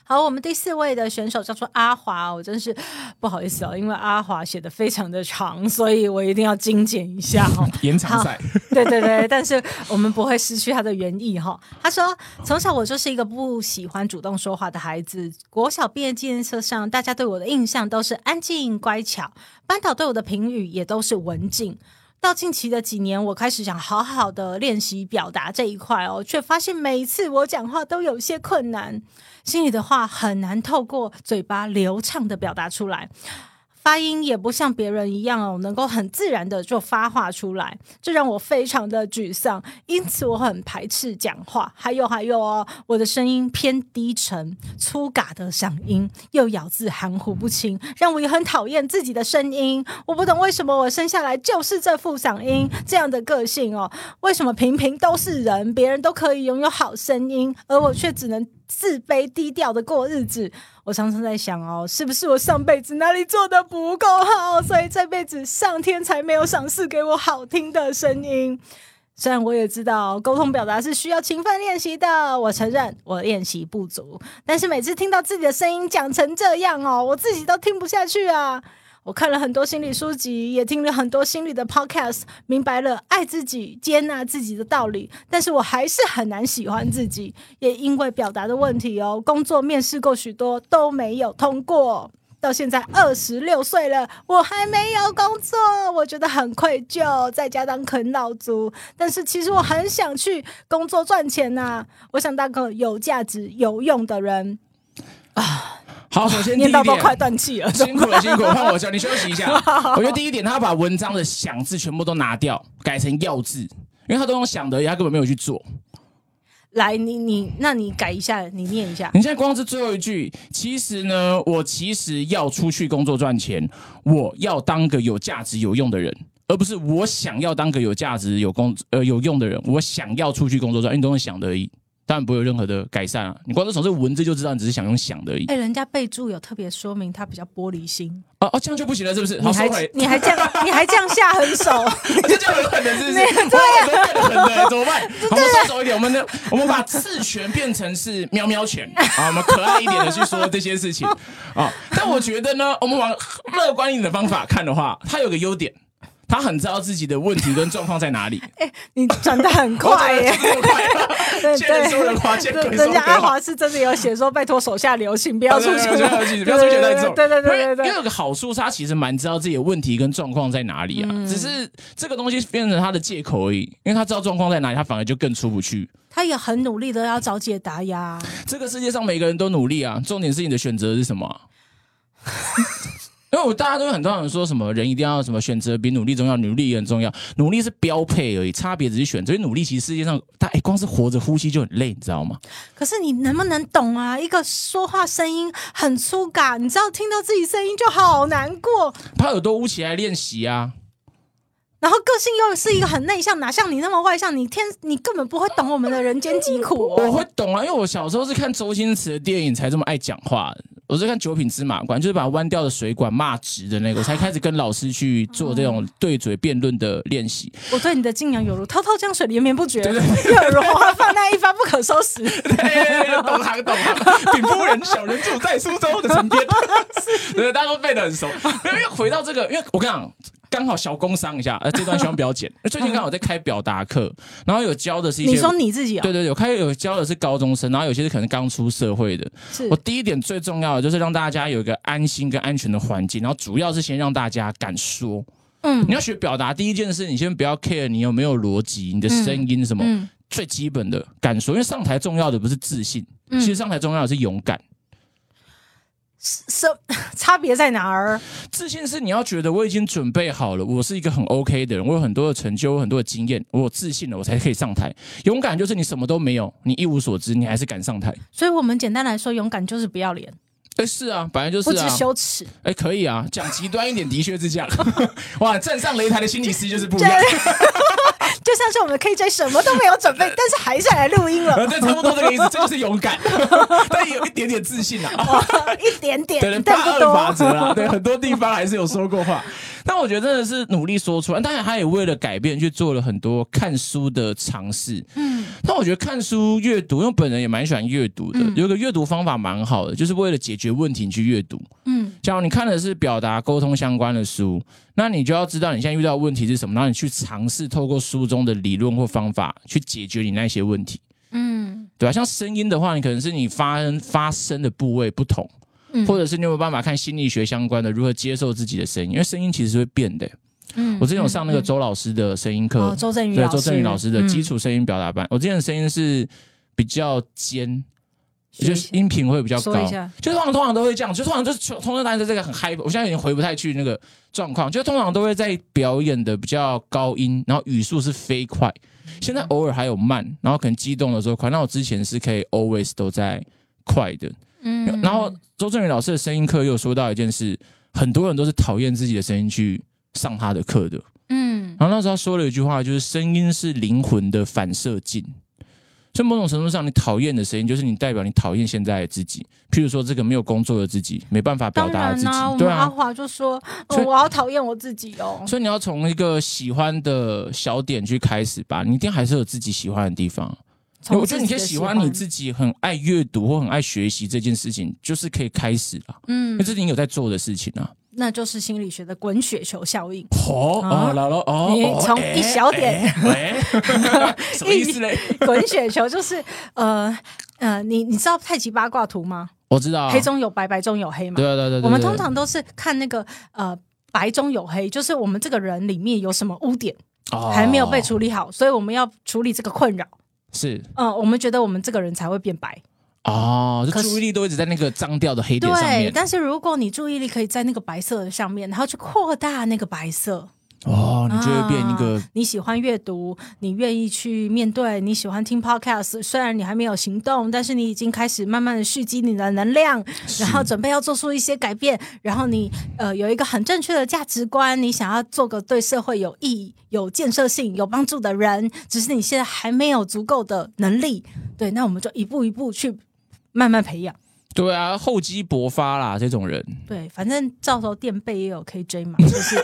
好，我们第四位的选手叫做阿华，我真是不好意思哦，因为阿华写的非常的长，所以我一定要精简一下哦。[laughs] 延长赛，对对对，但是我们不会失去他的原意哈。他说，从小我就是一个不喜欢主动说话的孩子。国小毕业纪念册上，大家对我的印象都是安静乖巧，班导对我的评语也都是文静。到近期的几年，我开始想好好的练习表达这一块哦，却发现每一次我讲话都有些困难，心里的话很难透过嘴巴流畅的表达出来。发音也不像别人一样哦，能够很自然的就发话出来，这让我非常的沮丧。因此我很排斥讲话。还有还有哦，我的声音偏低沉、粗嘎的嗓音，又咬字含糊不清，让我也很讨厌自己的声音。我不懂为什么我生下来就是这副嗓音，这样的个性哦，为什么平平都是人，别人都可以拥有好声音，而我却只能自卑低调的过日子？我常常在想哦，是不是我上辈子哪里做的不够好，所以这辈子上天才没有赏赐给我好听的声音。虽然我也知道沟通表达是需要勤奋练习的，我承认我练习不足，但是每次听到自己的声音讲成这样哦，我自己都听不下去啊。我看了很多心理书籍，也听了很多心理的 podcast，明白了爱自己、接纳自己的道理，但是我还是很难喜欢自己，也因为表达的问题哦，工作面试过许多都没有通过。到现在二十六岁了，我还没有工作，我觉得很愧疚，在家当啃老族。但是其实我很想去工作赚钱呐、我想当个有价值、有用的人啊。好，首先念到都快断气了，辛苦了，辛苦了，换我叫你休息一下。[laughs] 我觉得第一点，他把文章的想字全部都拿掉，改成要字，因为他都用想的，他根本没有去做。来，你你，那你改一下，你念一下。你现在光是最后一句，其实呢，我其实要出去工作赚钱，我要当个有价值有用的人，而不是我想要当个有价值有工呃有用的人，我想要出去工作赚，你都用想的而已，当然不会有任何的改善啊。你光是从这个文字就知道你只是想用想的而已。哎、人家备注有特别说明他比较玻璃心，哦哦，这样就不行了，是不是？好，你还。你还这样你还这样下狠手，我 [laughs] 就这样很狠的，是不是？[laughs] 我很狠的，[laughs] 怎么办？我们收手一点，我们的，我们把刺拳变成是喵喵拳啊，我们可爱一点的去说这些事情啊。但我觉得呢，我们往乐观一点的方法看的话，它有个优点。他很知道自己的问题跟状况在哪里，[laughs] 哎你转的很快耶、[laughs] 对对，人家阿。华是真的有写说，拜托手下留情，不要出去，不要出去太重。对对对对因为对有个好处是，他其实蛮知道自己的问题跟状况在哪里啊，嗯只是这个东西变成他的借口而已。因为他知道状况在哪里，他反而就更出不去。他也很努力的要找解答呀。这个世界上每个人都努力啊，重点是你的选择是什么啊、[laughs] 因为我大家都很多人说什么人一定要什么选择比努力重要，努力也很重要，努力是标配而已，差别只是选择。因为努力其实世界上，他哎光是活着呼吸就很累，你知道吗？可是你能不能懂啊？一个说话声音很粗嘎，你知道听到自己声音就好难过。把耳朵捂起来练习啊，然后个性又是一个很内向，哪像你那么外向？你天，你根本不会懂我们的人间疾苦、哦。我会懂啊，因为我小时候是看周星驰的电影才这么爱讲话的。我是看《九品芝麻官》，就是把弯掉的水管骂直的那个，我才开始跟老师去做这种对嘴辩论的练习。我对你的敬仰有如滔滔江水连绵不绝，对对有如花放那一发不可收拾。[laughs] 懂行懂行。禀夫人，小人住在苏州的城边。[laughs] 对，大家都背得很熟。因为回到这个，因为我跟你讲。刚好小工商一下，呃，这段希望不要剪。[laughs] 最近刚好在开表达课，然后有教的是一些，你说你自己啊？对对对，有开有教的是高中生，然后有些是可能刚出社会的。我第一点最重要的就是让大家有一个安心跟安全的环境，然后主要是先让大家敢说。嗯你要学表达，第一件事你先不要 care 你有没有逻辑，你的声音什么，嗯最基本的敢说，因为上台重要的不是自信，嗯其实上台重要的是勇敢。是 [laughs] 差别在哪儿？自信是你要觉得我已经准备好了，我是一个很 OK 的人，我有很多的成就，我有很多的经验，我有自信了，我才可以上台。勇敢就是你什么都没有，你一无所知，你还是敢上台。所以我们简单来说，勇敢就是不要脸，哎，是啊，本来就是不知。羞耻。哎，可以啊，讲极端一点，的确是这样。[laughs] 哇，站上擂台的心理师就是不一对样。，就像是我们的 KJ 什么都没有准备，但是还是来录音了，呃，[laughs] 对，差不多这个意思，这就是勇敢，[laughs] 但也有一点点自信啊。[laughs] 一点点对对，，但不八二法多。则啦，对，很多地方还是有说过话。但我觉得真的是努力说出来，当然他也为了改变去做了很多看书的尝试。嗯但我觉得看书阅读，因为本人也蛮喜欢阅读的，嗯有一个阅读方法蛮好的，就是为了解决问题你去阅读。嗯假如你看的是表达沟通相关的书，那你就要知道你现在遇到的问题是什么，然后你去尝试透过书中的理论或方法去解决你那些问题。嗯对吧、像声音的话，你可能是你发发声的部位不同，嗯。或者是你有没有办法看心理学相关的，如何接受自己的声音，因为声音其实是会变的。嗯我之前有上那个嗯周老师的声音课，哦，周正宇，对周正宇老师的基嗯础声音表达班，我之前的声音是比较尖，就是音频会比较高。就通常通常都会这样，就通常就是通常大家这个很嗨，我现在已经回不太去那个状况，就通常都会在表演的比较高音，然后语速是飞快，现在偶尔还有慢，然后可能激动的时候快，那我之前是可以 always 都在快的，嗯然后周正宇老师的声音课又说到一件事，很多人都是讨厌自己的声音去上他的课的，嗯然后那时候他说了一句话，就是声音是灵魂的反射镜。所以某种程度上，你讨厌的声音，就是你代表你讨厌现在的自己。譬如说，这个没有工作的自己，没办法表达的自己对啊。们阿华就说，哦我好讨厌我自己哦。所以你要从一个喜欢的小点去开始吧，你一定还是有自己喜欢的地方。从我觉得你可以喜欢你自己，很爱阅读或很爱学习这件事情，就是可以开始了，嗯那，这是你有在做的事情啊。那就是心理学的滚雪球效应。哦啊哦，老了哦，你哦从一小点什么意思嘞？滚雪球就是呃呃，你你知道太极八卦图吗？我知道啊，黑中有白，白中有黑嘛。对啊对啊对我们通常都是看那个呃白中有黑，就是我们这个人里面有什么污点哦还没有被处理好，所以我们要处理这个困扰。是嗯、我们觉得我们这个人才会变白。哦，就注意力都一直在那个脏掉的黑点上对，面。但是如果你注意力可以在那个白色的上面，然后去扩大那个白色，哦，你就会变一个啊你喜欢阅读，你愿意去面对，你喜欢听 podcast，虽然你还没有行动，但是你已经开始慢慢的蓄积你的能量，然后准备要做出一些改变，然后你呃有一个很正确的价值观，你想要做个对社会有意义、有建设性、有帮助的人，只是你现在还没有足够的能力，对，那我们就一步一步去慢慢培养。对啊，厚积薄发啦，这种人。对，反正到时候垫背也有可以追嘛，就是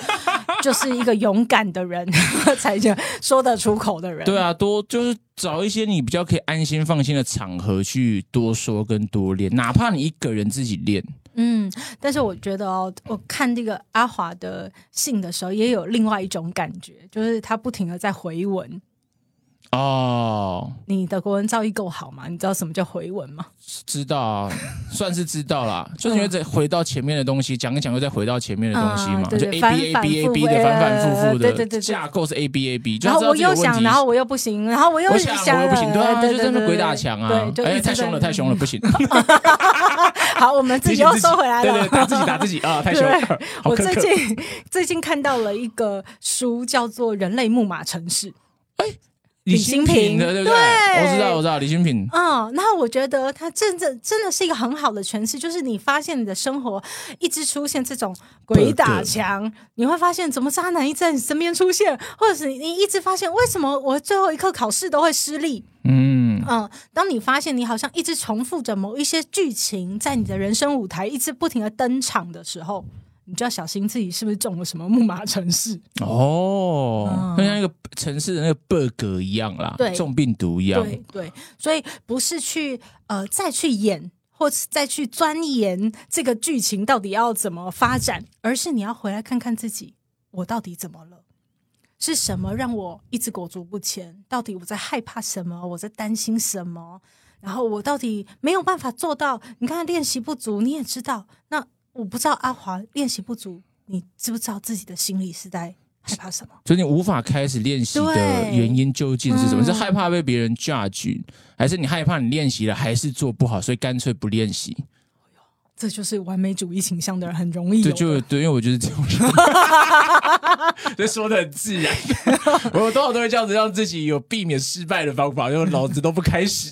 就是一个勇敢的人 [laughs] 才叫说得出口的人。对啊，多就是找一些你比较可以安心放心的场合去多说跟多练，哪怕你一个人自己练。嗯，但是我觉得哦，我看这个阿华的信的时候，也有另外一种感觉，就是他不停的在回文。哦，你的国文造诣够好吗？你知道什么叫回文吗？知道啊，算是知道啦。[laughs] 就是因为再回到前面的东西，讲一讲又再回到前面的东西嘛，就 A 反 B A 反 B A B 的呃反反复复的，对对对对架构是 A B A B，就然后我又想，然后我又不行，然后我又想想我又不行，对啊，对就真的鬼打墙啊，哎，太凶了，太凶了，不行，[laughs] 好，我们自己又收回来了，对对，打自己打自己啊，[laughs] 太凶了，好我最。近最近看到了一个书，叫做《人类木马城市》。李新平平的，对不对？对我知道，我知道李新平。嗯，那我觉得他真的真的是一个很好的诠释，就是你发现你的生活一直出现这种鬼打墙，你会发现怎么渣男一直在你身边出现，或者是你一直发现为什么我最后一刻考试都会失利。嗯，嗯，当你发现你好像一直重复着某一些剧情在你的人生舞台一直不停的登场的时候，你就要小心自己是不是中了什么木马城市。哦，嗯就像那个城市的那个 bug 一样啦，对中病毒一样。对对，所以不是去呃再去演，或是再去钻研这个剧情到底要怎么发展，而是你要回来看看自己，我到底怎么了？是什么让我一直裹足不前？到底我在害怕什么？我在担心什么？然后我到底没有办法做到？你看练习不足，你也知道。那我不知道阿华练习不足，你知不知道自己的心里是在害怕什么？所以你无法开始练习的原因究竟是什么？嗯是害怕被别人 judge，还是你害怕你练习了还是做不好，所以干脆不练习？这就是完美主义倾向的人很容易就对，因为我就是这种人，[laughs] 就说的很自然。[laughs] 我多少都会这样子，让自己有避免失败的方法，因为老子都不开始，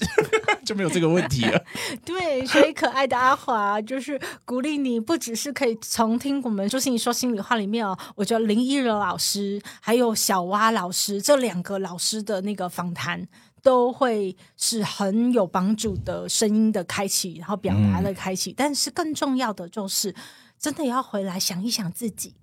就没有这个问题了。[laughs] 对，所以可爱的阿华就是鼓励你，不只是可以从听我们周心怡说心里话里面哦，我觉得林依柔老师还有小蛙老师这两个老师的那个访谈。都会是很有帮助的声音的开启，然后表达的开启。但是更重要的就是，真的要回来想一想自己，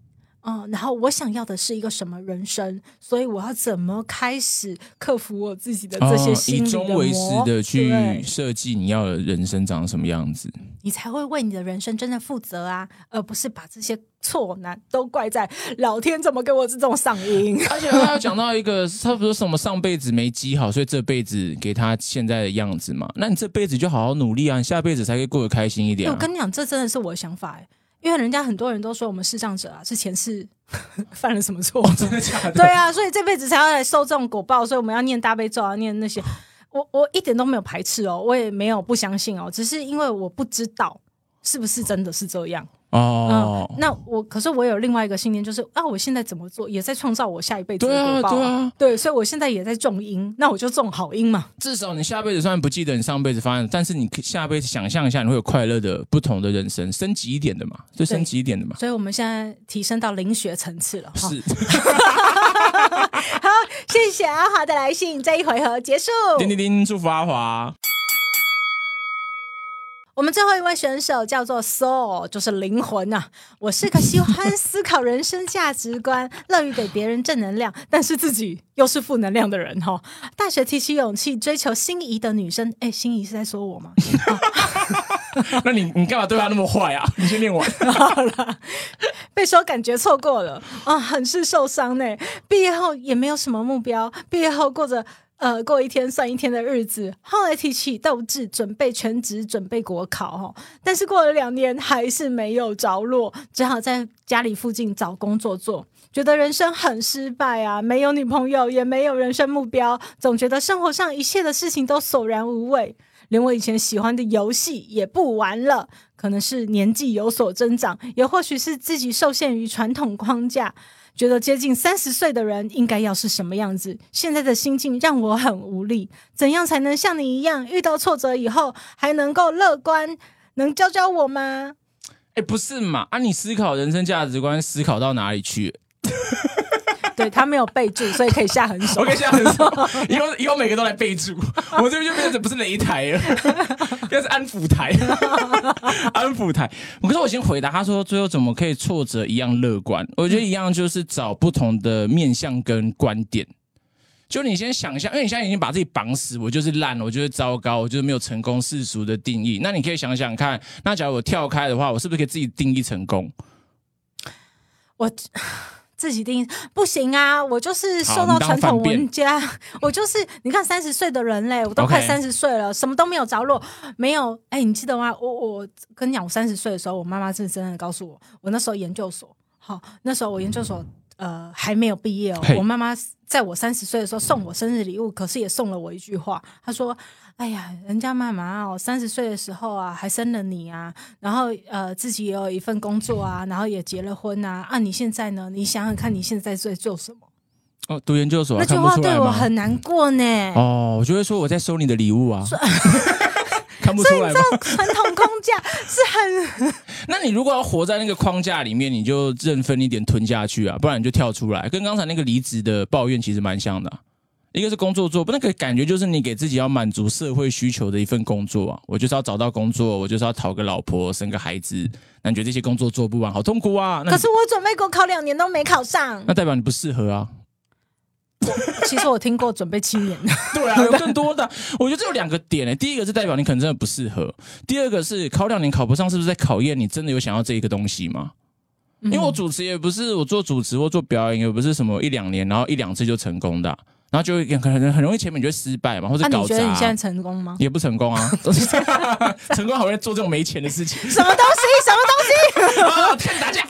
嗯，然后我想要的是一个什么人生，所以我要怎么开始克服我自己的这些哦心理的以终为始的去对设计你要的人生长什么样子。你才会为你的人生真的负责啊，而不是把这些错难都怪在老天怎么给我这种嗓音。而且他有讲到一个，他不是什么上辈子没积好，所以这辈子给他现在的样子嘛？那你这辈子就好好努力啊，你下辈子才可以过得开心一点、啊。我跟你讲，这真的是我的想法哎，因为人家很多人都说我们视障者啊是前世 [laughs] 犯了什么错，真的假的？对啊，所以这辈子才要来受这种果报，所以我们要念大悲咒啊，念那些。我我一点都没有排斥哦，我也没有不相信哦，只是因为我不知道是不是真的是这样。哦嗯，，那我可是我有另外一个信念，就是啊，我现在怎么做也在创造我下一辈子的对啊果报、对啊，对，所以我现在也在种因，那我就种好因嘛。至少你下辈子虽然不记得你上辈子发生，但是你可下辈子想象一下，你会有快乐的不同的人生，升级一点的嘛，就升级一点的嘛。所以我们现在提升到灵学层次了哈。是，[laughs] 好，谢谢阿华的来信，这一回合结束。叮叮叮，祝福阿华。我们最后一位选手叫做 Soul，就是灵魂呐、我是个喜欢思考人生价值观、乐于给别人正能量，但是自己又是负能量的人哈、大学提起勇气追求心仪的女生，哎，心仪是在说我吗？[laughs] 那你你干嘛对他那么坏啊？[laughs] 你先念完。好了，被说感觉错过了啊，很是受伤呢。毕业后也没有什么目标，毕业后过着呃过一天算一天的日子。后来提起斗志，准备全职，准备国考哈。但是过了两年还是没有着落，只好在家里附近找工作做。觉得人生很失败啊，没有女朋友，也没有人生目标，总觉得生活上一切的事情都索然无味。连我以前喜欢的游戏也不玩了，可能是年纪有所增长，也或许是自己受限于传统框架，觉得接近三十岁的人应该要是什么样子。现在的心境让我很无力，怎样才能像你一样，遇到挫折以后还能够乐观？能教教我吗？哎，不是嘛？啊，你思考人生价值观思考到哪里去？[laughs] 对他没有备注，所以可以下狠手我。可以下狠手，以后以后每个都来备注，我们这边就变成不是擂台了，变成是安抚台，安抚台。可是我先回答他说，最后怎么可以挫折一样乐观？我觉得一样就是找不同的面向跟观点。就你先想象，因为你现在已经把自己绑死，我就是烂，我就是糟糕，我就是没有成功世俗的定义。那你可以想想看，那假如我跳开的话，我是不是可以自己定义成功？我自己定义不行啊！我就是受到传统文家，[laughs] 我就是你看三十岁的人嘞，我都快三十岁了什么都没有着落，没有哎，你记得吗？我我跟你讲，我三十岁的时候，我妈妈是真的告诉我，我那时候研究所，好，那时候我研究所呃还没有毕业哦，我妈妈在我三十岁的时候送我生日礼物，可是也送了我一句话，她说。哎呀，人家妈妈哦，三十岁的时候啊，还生了你啊，然后呃，自己也有一份工作啊，然后也结了婚啊，啊，你现在呢？你想想看，你现在在做什么？哦，读研究所、啊、那句话对我？很难过呢。哦，我就会说我在收你的礼物啊，看不出来吗？传统框架是很 [laughs] 那你如果要活在那个框架里面，你就认分一点吞下去啊，不然你就跳出来。跟刚才那个离职的抱怨其实蛮像的啊、一个是工作做，不那个感觉就是你给自己要满足社会需求的一份工作啊。我就是要找到工作，我就是要讨个老婆，生个孩子。那你觉得这些工作做不完，好痛苦啊？可是我准备过考两年都没考上。那代表你不适合啊。其实我听过准备七年，[laughs] 对啊，有更多的。我觉得这有两个点诶、第一个是代表你可能真的不适合，第二个是考两年考不上，是不是在考验你真的有想要这一个东西吗？因为我主持也不是我做主持或做表演，也不是什么一两年，然后一两次就成功的啊、然后就会可能很容易前面你就会失败嘛，或者、搞砸、你觉得你现在成功吗？也不成功啊，[laughs] 成功好容易做这种没钱的事情什么东西？什么东西？啊，看打架。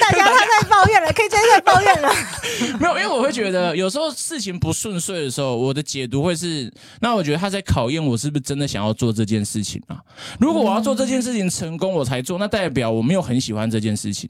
大家他在抱怨了，KJ 在抱怨了。[laughs] 没有，因为我会觉得有时候事情不顺遂的时候，我的解读会是，那我觉得他在考验我是不是真的想要做这件事情啊？如果我要做这件事情成功我才做，那代表我没有很喜欢这件事情，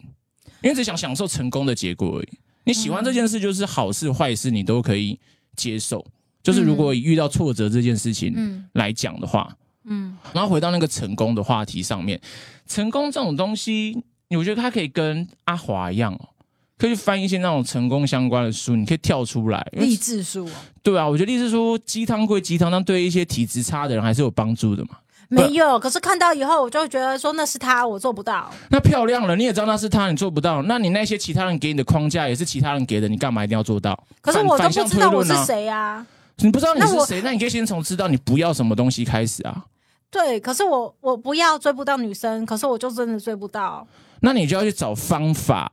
因为只想享受成功的结果而已。你喜欢这件事，就是好事坏事你都可以接受。就是如果遇到挫折这件事情嗯来讲的话，嗯，然后回到那个成功的话题上面，成功这种东西，我觉得它可以跟阿华一样哦，可以去翻一些那种成功相关的书，你可以跳出来。励志书哦对啊，我觉得励志书鸡汤归鸡汤，但对一些体质差的人还是有帮助的嘛。没有，可是看到以后我就会觉得说那是他，我做不到。那漂亮了，你也知道那是他，你做不到，那你那些其他人给你的框架也是其他人给的，你干嘛一定要做到？可是我都不知道我是谁啊。你不知道你是谁，那你可以先从知道你不要什么东西开始啊。对，可是我我不要追不到女生，可是我就真的追不到。那你就要去找方法。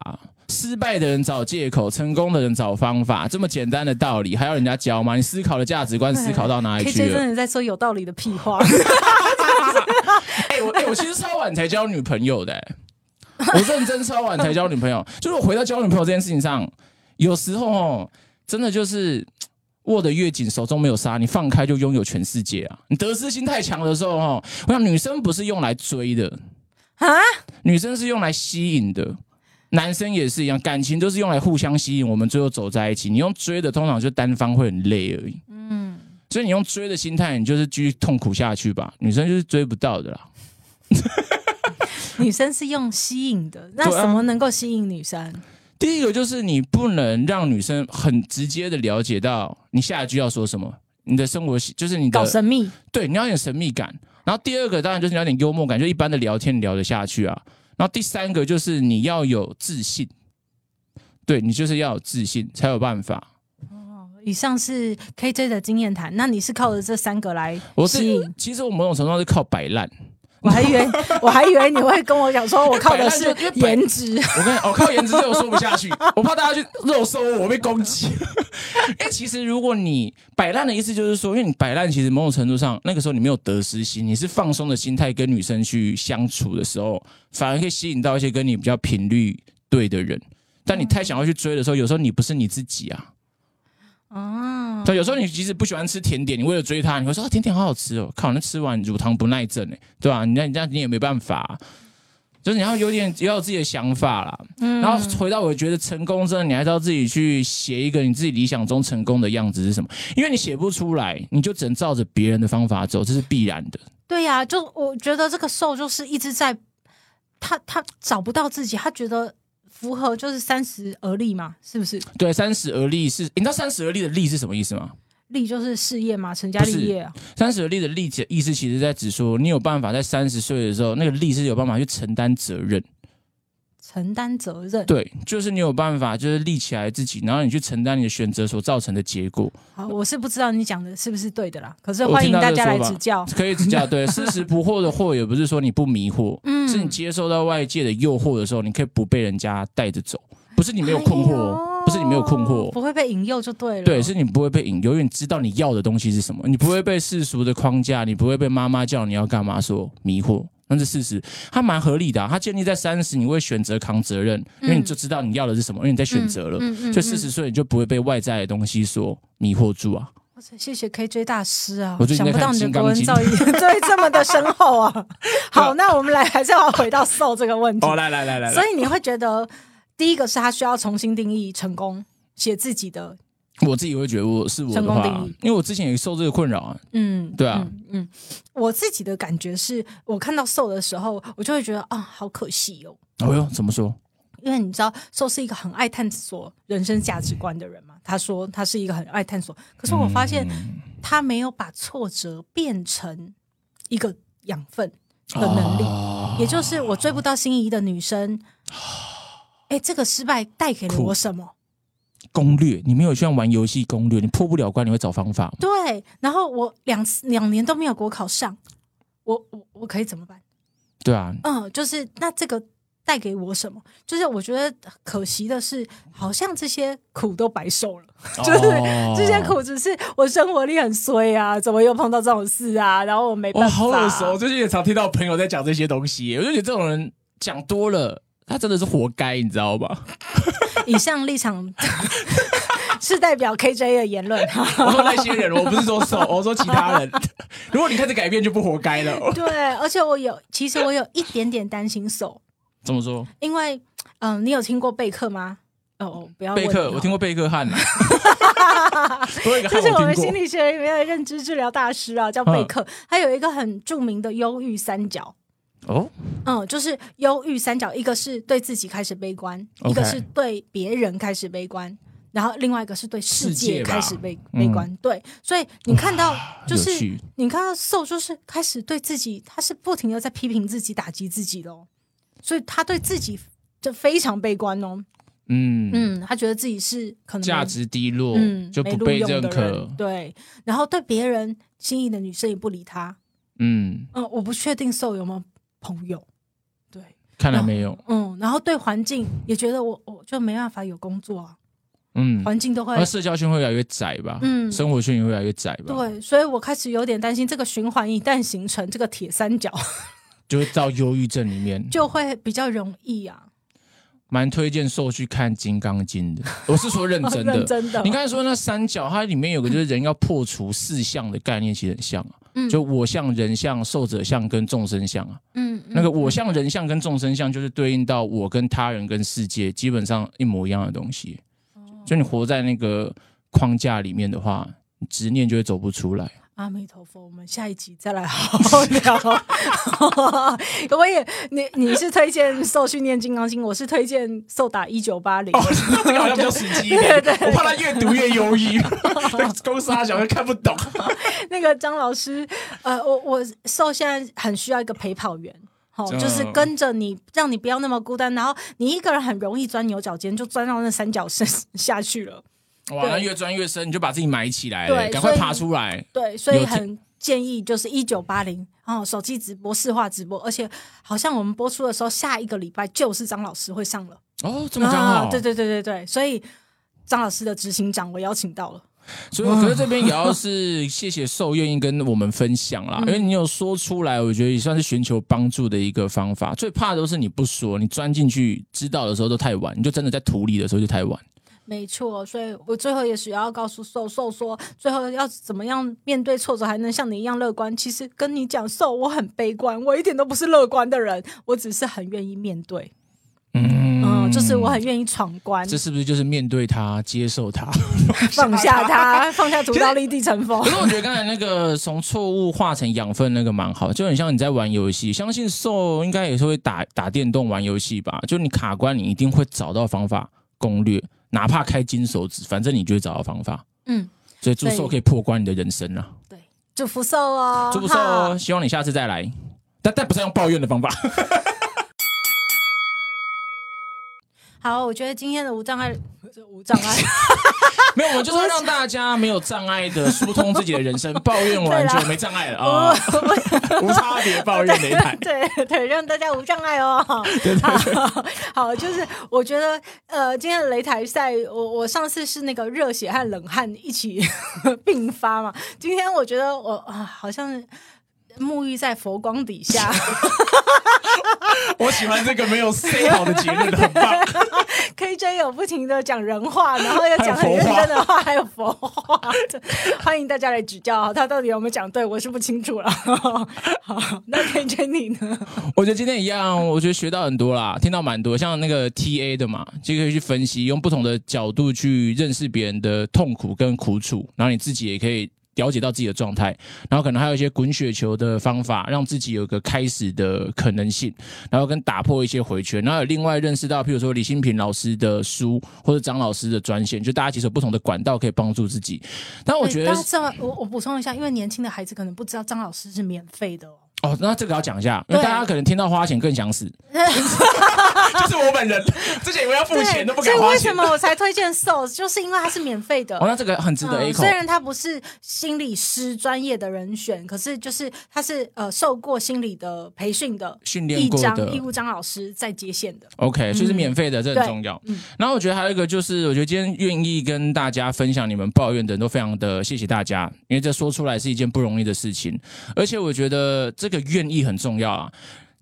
失败的人找借口，成功的人找方法，这么简单的道理还要人家教吗？你思考的价值观思考到哪里 KJ 去了？真的在说有道理的屁话。[laughs] 哎、我哎、我其实超晚才交女朋友的、欸，[laughs] 我认真超晚才交女朋友。就是我回到交女朋友这件事情上，有时候哦，真的就是握得越紧，手中没有沙，你放开就拥有全世界啊！你得失心太强的时候哦，我想女生不是用来追的，啊，女生是用来吸引的。男生也是一样，感情都是用来互相吸引，我们最后走在一起。你用追的，通常就单方会很累而已。嗯，所以你用追的心态，你就是继续痛苦下去吧。女生就是追不到的啦。女生是用吸引的，那什么能够吸引女生？第一个就是你不能让女生很直接的了解到你下一句要说什么，你的生活习就是你的搞神秘。对，你要有点神秘感。然后第二个当然就是你要有点幽默感，就一般的聊天聊得下去啊。然后第三个就是你要有自信，对你就是要有自信才有办法。哦以上是 KJ 的经验谈，那你是靠着这三个来我是？其实我某种程度上是靠摆烂。我还以为 [laughs] 我还以为你会跟我讲说，我靠的是颜值。我跟你，我靠颜值这我说不下去，我怕大家去肉搜我被攻击。[laughs] 因为其实如果你摆烂的意思就是说，因为你摆烂，其实某种程度上那个时候你没有得失心，你是放松的心态跟女生去相处的时候，反而可以吸引到一些跟你比较频率对的人。但你太想要去追的时候，有时候你不是你自己啊。哦，对，有时候你即使不喜欢吃甜点，你为了追他，你会说、啊、甜点好好吃哦，靠，那吃完乳糖不耐症哎，对吧、你那你这样你也没办法啊、就是你要有点也要有自己的想法啦。嗯。然后回到我觉得成功真的，你还是要自己去写一个你自己理想中成功的样子是什么，因为你写不出来，你就只能照着别人的方法走，这是必然的。对呀、就我觉得这个瘦就是一直在，他他找不到自己，他觉得符合就是三十而立嘛，是不是？对，三十而立是，你知道三十而立的立是什么意思吗？立就是事业嘛，成家立业啊。三十而立的立的意思，其实在指说你有办法在三十岁的时候，那个立是有办法去承担责任。承担责任。对，就是你有办法，就是立起来自己，然后你去承担你的选择所造成的结果，好，我是不知道你讲的是不是对的啦，可是欢迎大家来指教。可以指教。对，事实不惑的惑，也不是说你不迷惑，[laughs] 嗯是你接受到外界的诱惑的时候，你可以不被人家带着走，不是你没有困惑哦，哎不是你没有困惑。不会被引诱就对了。对，是你不会被引诱，因为你知道你要的东西是什么，你不会被世俗的框架，你不会被妈妈叫你要干嘛所迷惑。那是事实，它蛮合理的、啊。它建立在三十，你会选择扛责任，因为你就知道你要的是什么，因为你在选择了。嗯嗯所以四十岁你就不会被外在的东西所迷惑住啊。哇塞谢谢 KJ 大师啊！想不到你的金刚经国文造诣 [laughs] 对这么的深厚 [laughs] 啊。好，那我们来还是要回到瘦这个问题。哦，来来来来所以你会觉得，第一个是他需要重新定义成功，写自己的我自己会觉得我是我的因为我之前也受这个困扰啊。嗯，对啊嗯，嗯，我自己的感觉是我看到瘦的时候，我就会觉得啊，好可惜哦。哦哟，怎么说？因为你知道，瘦是一个很爱探索人生价值观的人嘛。他说他是一个很爱探索，可是我发现嗯他没有把挫折变成一个养分的能力，哦也就是我追不到心仪的女生。哎，这个失败带给了我什么？攻略，你没有像玩游戏攻略，你破不了关，你会找方法。对，然后我两次两年都没有国考上，我我我可以怎么办？对啊，嗯，就是那这个带给我什么？就是我觉得可惜的是，好像这些苦都白受了。就是哦这些苦只是我生活力很衰啊，怎么又碰到这种事啊？然后我没办哇，法，好耳熟！最近也常听到朋友在讲这些东西，我就觉得这种人讲多了，他真的是活该，你知道吧？以上立场 [laughs] 是代表 KJ 的言论。我说那些人，我不是说手，我说其他人。如果你开始改变，就不活该了。对，而且我有，其实我有一点点担心手，怎么说？因为嗯、你有听过贝克吗？哦，不要贝克，我听过贝克汉呐，[laughs] 我有一个汉这是我们。心理学里面的认知治疗大师啊，叫贝克。他有一个很著名的忧郁三角，哦，嗯，就是忧郁三角，一个是对自己开始悲观一个是对别人开始悲观，然后另外一个是对世世界开始悲嗯悲观。对，所以你看到就是你看到瘦，就是开始对自己，他是不停的在批评自己、打击自己的哦，所以他对自己就非常悲观哦。嗯，嗯，他觉得自己是可能价值低落，嗯就不被认可。对，然后对别人心仪的女生也不理他。嗯，嗯，我不确定瘦有没有朋友。对，看来没有。嗯，然后对环境也觉得我我就没办法有工作啊，嗯，环境都会而社交圈会越来越窄吧？嗯生活圈也会越来越窄吧？，对，所以我开始有点担心这个循环一旦形成，这个铁三角 [laughs] 就会到忧郁症里面。就会比较容易啊。蛮推荐受去看《金刚经》的，[laughs] 我是说认真的。认真的你刚才说那三角，它里面有个就是人要破除四象的概念，其实很像啊。嗯就我相、人相、受者相跟众生相啊。嗯，那个我相、人相跟众生相，就是对应到我跟他人跟世界基本上一模一样的东西。哦就你活在那个框架里面的话，执念就会走不出来。阿弥陀佛，我们下一集再来好好聊。[laughs] 我也，你你是推荐受训练金刚经，我是推荐受打一九八零。这个好像比较实际一点，我怕他越读越忧郁，公司阿小又看不懂。[laughs] 那个张老师，呃，我我受现在很需要一个陪跑员。哦，嗯就是跟着你，让你不要那么孤单。然后你一个人很容易钻牛角尖，就钻到那三角深 [laughs] 下去了。哇，那越钻越深，你就把自己埋起来赶快爬出来。对，所以很建议就是一九八零哦，手机直播、视化直播，而且好像我们播出的时候，下一个礼拜就是张老师会上了。哦，这么刚好，啊对对对对对，所以张老师的执行长我邀请到了。所以，可是这边也要是谢谢受愿意跟我们分享啦，因为你有说出来，我觉得也算是寻求帮助的一个方法。最怕的都是你不说，你钻进去知道的时候都太晚，你就真的在土里的时候就太晚。没错，所以我最后也是要告诉瘦瘦说，最后要怎么样面对挫折还能像你一样乐观。其实跟你讲，瘦我很悲观，我一点都不是乐观的人，我只是很愿意面对，嗯嗯，就是我很愿意闯关，这是不是就是面对它、接受它？放下它，放下屠刀立地成佛可。是我觉得刚才那个从错误化成养分那个蛮好，就很像你在玩游戏。相信受应该也是会打打电动、玩游戏吧？就你卡关，你一定会找到方法攻略，哪怕开金手指，反正你就会找到方法。嗯，所以祝寿可以破关你的人生啊！对，祝福寿哦，祝福寿哦，希望你下次再来，但但不是用抱怨的方法。[laughs] 好，我觉得今天的无障碍，无障碍，[laughs] 没有，我们就是要让大家没有障碍的疏通自己的人生，抱怨完就没障碍了啊，[laughs] 无差别抱怨擂台。[laughs] 对对，让大家无障碍哦。好，好，就是我觉得，呃，今天的擂台赛，我我上次是那个热血和冷汗一起并发嘛，今天我觉得我啊，好像沐浴在佛光底下。我喜欢这个没有 say 好的结论，很棒。[laughs] KJ 有不停的讲人话，然后又讲很认真的话，还有佛话，[laughs] 欢迎大家来指教他到底有没有讲对，我是不清楚了。[laughs] 好，那 KJ 你呢？我觉得今天一样，我觉得学到很多啦，听到蛮多，像那个 TA 的嘛，就可以去分析，用不同的角度去认识别人的痛苦跟苦楚，然后你自己也可以。了解到自己的状态，然后可能还有一些滚雪球的方法，让自己有个开始的可能性，然后跟打破一些回圈，然后有另外认识到，譬如说李新平老师的书或者张老师的专线，就大家其实有不同的管道可以帮助自己。但我觉得我我补充一下，因为年轻的孩子可能不知道张老师是免费的哦。哦，那这个要讲一下，因为大家可能听到花钱更想死，[laughs] [laughs] [laughs] [laughs] 就是我本人之前以为要付钱都不所以敢花钱。为什么我才推荐 Soul？就是因为它是免费的。哦，那这个很值得一口嗯虽。然他不是心理师专业的人选，可是就是他是呃受过心理的培训的训练过的义务张老师在接线的。OK，所以是免费的，这很重要。嗯然后我觉得还有一个就是，我觉得今天愿意跟大家分享你们抱怨的人都非常的谢谢大家，因为这说出来是一件不容易的事情，而且我觉得这个愿意很重要啊。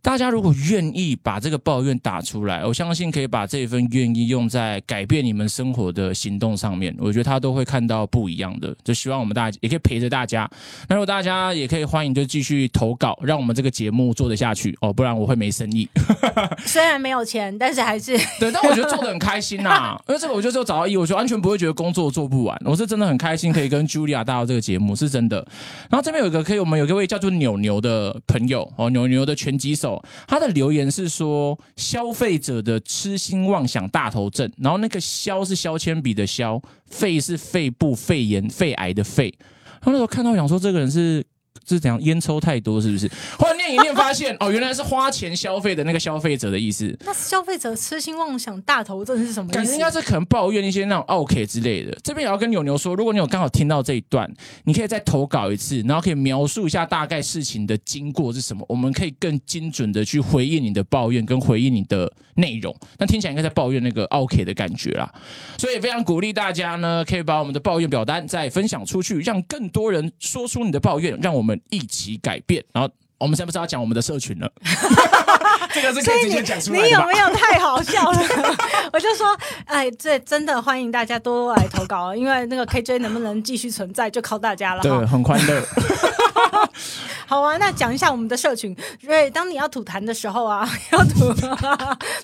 大家如果愿意把这个抱怨打出来，我相信可以把这份愿意用在改变你们生活的行动上面。我觉得他都会看到不一样的。就希望我们大家也可以陪着大家。那如果大家也可以欢迎就继续投稿，让我们这个节目做得下去哦，不然我会没生意。[laughs] 虽然没有钱，但是还是 [laughs] 对，但我觉得做的很开心呐、因为这个我就只有找到意义，我就完全不会觉得工作做不完，我是真的很开心可以跟 Julia 搭到这个节目，是真的。然后这边有一个可以，我们有一位叫做牛牛的朋友哦，牛牛的拳击手，他的留言是说消费者的痴心妄想大头症，然后那个消是削铅笔的消，肺是肺部肺炎肺癌的肺。他那时候看到想说这个人是。是怎样烟抽太多是不是？后来念一念发现 [laughs] 哦，原来是花钱消费的那个消费者的意思。那消费者痴心妄想大头症是什么意思感觉应？该是可能抱怨一些那种 OK 之类的。这边也要跟牛牛说，如果你有刚好听到这一段，你可以再投稿一次，然后可以描述一下大概事情的经过是什么，我们可以更精准的去回应你的抱怨跟回应你的内容。那听起来应该在抱怨那个 OK 的感觉啦，所以非常鼓励大家呢，可以把我们的抱怨表单再分享出去，让更多人说出你的抱怨，让我们一起改变。然后我们现在不是要讲我们的社群了，[laughs] 这个是可以直接所以你讲出来的吧你有没？有太好笑了？我就说，哎，这真的欢迎大家多多来投稿，因为那个 KJ 能不能继续存在，就靠大家了对，很欢乐。[laughs] 好啊，那讲一下我们的社群。所以当你要吐痰的时候啊，要吐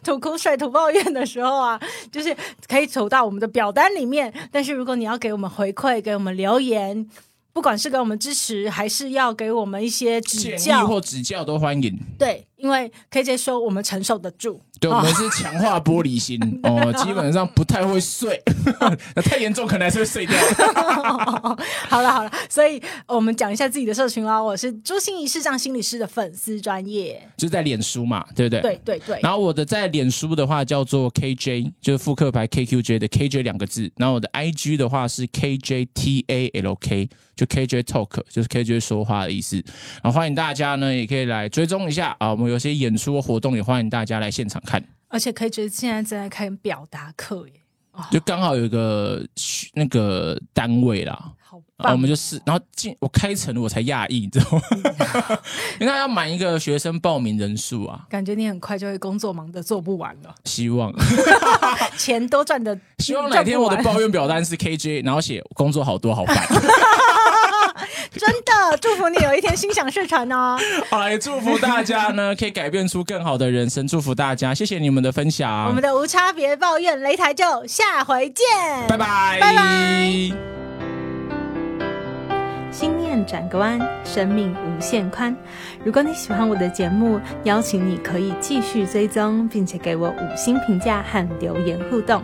吐苦水、吐抱怨的时候啊，就是可以投到我们的表单里面。但是如果你要给我们回馈、给我们留言，不管是给我们支持，还是要给我们一些指建议教，或指教都欢迎。对，因为 KJ 说我们承受得住。对，我们是强化玻璃心 [laughs] 哦，基本上不太会碎，[laughs] 那太严重可能还是会碎掉。[laughs] 好了好了，所以我们讲一下自己的社群啦。我是朱心怡视障心理师的粉丝专业，就是在脸书嘛，对不对？对对对。然后我的在脸书的话叫做 KJ，就是复刻牌 KQJ 的 KJ 两个字。然后我的 IG 的话是 KJTALK，就 KJ Talk，就是 KJ 说话的意思。然后欢迎大家呢，也可以来追踪一下啊，我们有些演出活动也欢迎大家来现场看。而且可以觉得现在正在开表达课耶，就刚好有一个那个单位啦，好我棒！们就是，然后进我开成我才讶异，你知道吗？[laughs] 因为要满一个学生报名人数啊，感觉你很快就会工作忙的做不完了，希望 [laughs] 钱都赚的，希望哪天我的抱怨表单是 KJ，然后写工作好多好烦。[laughs] [laughs] 真的祝福你有一天心想事成哦。好 [laughs] 来祝福大家呢，[laughs] 可以改变出更好的人生，祝福大家，谢谢你们的分享，我们的无差别抱怨擂台就下回见，拜拜，拜拜。心念转个弯，生命无限宽。如果你喜欢我的节目，邀请你可以继续追踪，并且给我五星评价和留言互动。